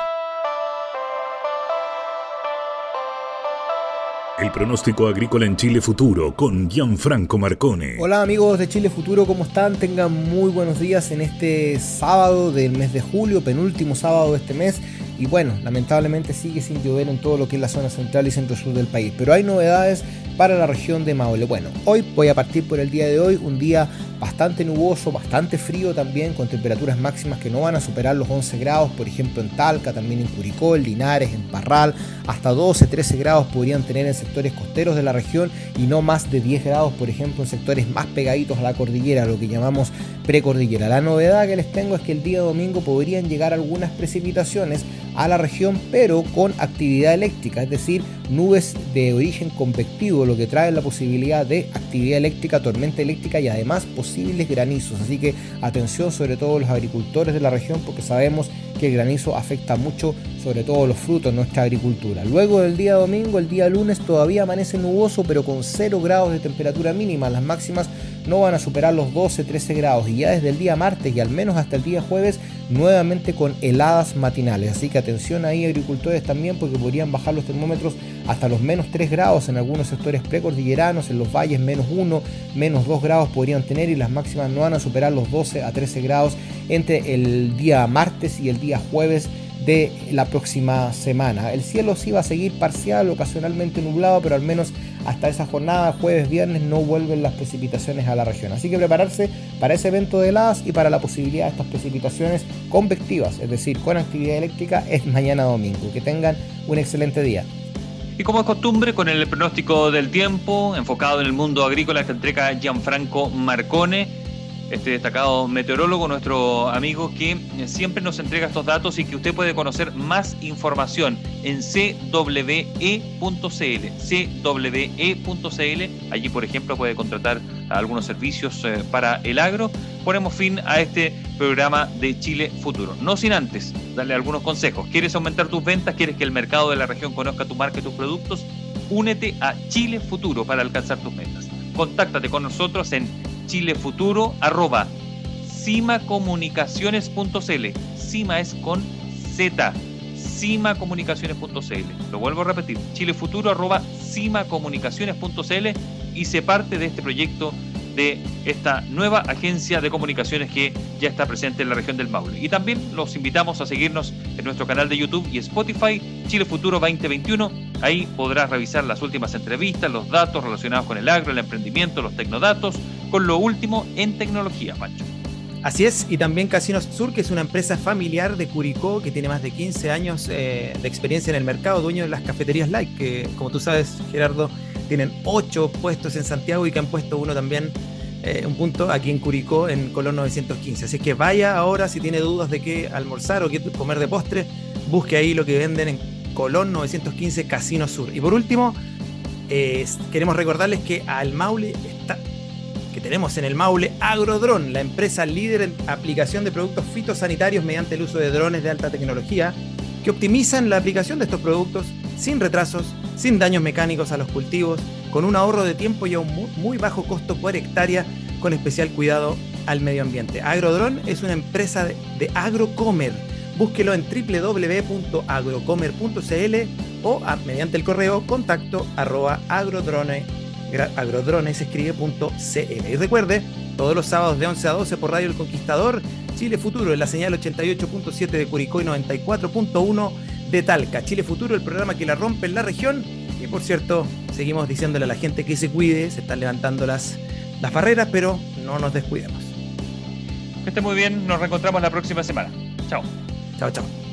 El pronóstico agrícola en Chile Futuro con Gianfranco Marcone. Hola amigos de Chile Futuro, ¿cómo están? Tengan muy buenos días en este sábado del mes de julio, penúltimo sábado de este mes. Y bueno, lamentablemente sigue sin llover en todo lo que es la zona central y centro-sur del país. Pero hay novedades para la región de Maule. Bueno, hoy voy a partir por el día de hoy, un día bastante nuboso, bastante frío también, con temperaturas máximas que no van a superar los 11 grados, por ejemplo en Talca, también en Curicó, en Linares, en Parral, hasta 12, 13 grados podrían tener en sectores costeros de la región y no más de 10 grados, por ejemplo, en sectores más pegaditos a la cordillera, lo que llamamos precordillera. La novedad que les tengo es que el día domingo podrían llegar algunas precipitaciones a la región, pero con actividad eléctrica, es decir, nubes de origen convectivo, lo que trae la posibilidad de actividad eléctrica, tormenta eléctrica y además posibles granizos. Así que atención sobre todo los agricultores de la región porque sabemos que el granizo afecta mucho sobre todo los frutos nuestra agricultura. Luego del día domingo, el día lunes todavía amanece nuboso pero con 0 grados de temperatura mínima. Las máximas no van a superar los 12-13 grados y ya desde el día martes y al menos hasta el día jueves nuevamente con heladas matinales. Así que atención ahí agricultores también porque podrían bajar los termómetros hasta los menos 3 grados en algunos sectores precordilleranos, en los valles menos 1, menos 2 grados podrían tener y las máximas no van a superar los 12 a 13 grados entre el día martes y el día jueves de la próxima semana. El cielo sí va a seguir parcial, ocasionalmente nublado, pero al menos hasta esa jornada, jueves, viernes, no vuelven las precipitaciones a la región. Así que prepararse para ese evento de heladas y para la posibilidad de estas precipitaciones convectivas, es decir, con actividad eléctrica, es mañana domingo. Que tengan un excelente día. Y como es costumbre, con el pronóstico del tiempo, enfocado en el mundo agrícola que entrega Gianfranco Marcone, este destacado meteorólogo, nuestro amigo que siempre nos entrega estos datos y que usted puede conocer más información en cwe.cl. cwe.cl, allí por ejemplo puede contratar algunos servicios eh, para el agro. Ponemos fin a este programa de Chile Futuro. No sin antes darle algunos consejos. ¿Quieres aumentar tus ventas? ¿Quieres que el mercado de la región conozca tu marca y tus productos? Únete a Chile Futuro para alcanzar tus metas. Contáctate con nosotros en chilefuturo arroba cimacomunicaciones.cl. Cima es con Z. cimacomunicaciones.cl. Lo vuelvo a repetir, chilefuturo arroba y se parte de este proyecto de esta nueva agencia de comunicaciones que ya está presente en la región del Maule. Y también los invitamos a seguirnos en nuestro canal de YouTube y Spotify, Chile Futuro 2021. Ahí podrás revisar las últimas entrevistas, los datos relacionados con el agro, el emprendimiento, los tecnodatos, con lo último en tecnología, Pancho. Así es, y también Casinos Sur, que es una empresa familiar de Curicó que tiene más de 15 años eh, de experiencia en el mercado, dueño de las cafeterías Like, que como tú sabes, Gerardo, tienen 8 puestos en Santiago y que han puesto uno también, eh, un punto aquí en Curicó, en Colón 915. Así que vaya ahora si tiene dudas de qué almorzar o qué comer de postre, busque ahí lo que venden en Colón 915 Casino Sur. Y por último, eh, queremos recordarles que al Maule está tenemos en el Maule Agrodron, la empresa líder en aplicación de productos fitosanitarios mediante el uso de drones de alta tecnología que optimizan la aplicación de estos productos sin retrasos, sin daños mecánicos a los cultivos, con un ahorro de tiempo y a un muy bajo costo por hectárea, con especial cuidado al medio ambiente. Agrodron es una empresa de, agrocomer. Búsquelo en www.agrocomer.cl o mediante el correo contacto arroba agrodrone agrodronesescribe.cl. Y recuerde, todos los sábados de 11 a 12 por Radio El Conquistador, Chile Futuro en la señal 88.7 de Curicó y 94.1 de Talca. Chile Futuro, el programa que la rompe en la región. Y por cierto, seguimos diciéndole a la gente que se cuide, se están levantando las, las barreras, pero no nos descuidemos. Que esté muy bien, nos reencontramos la próxima semana. Chao. Chao, chao.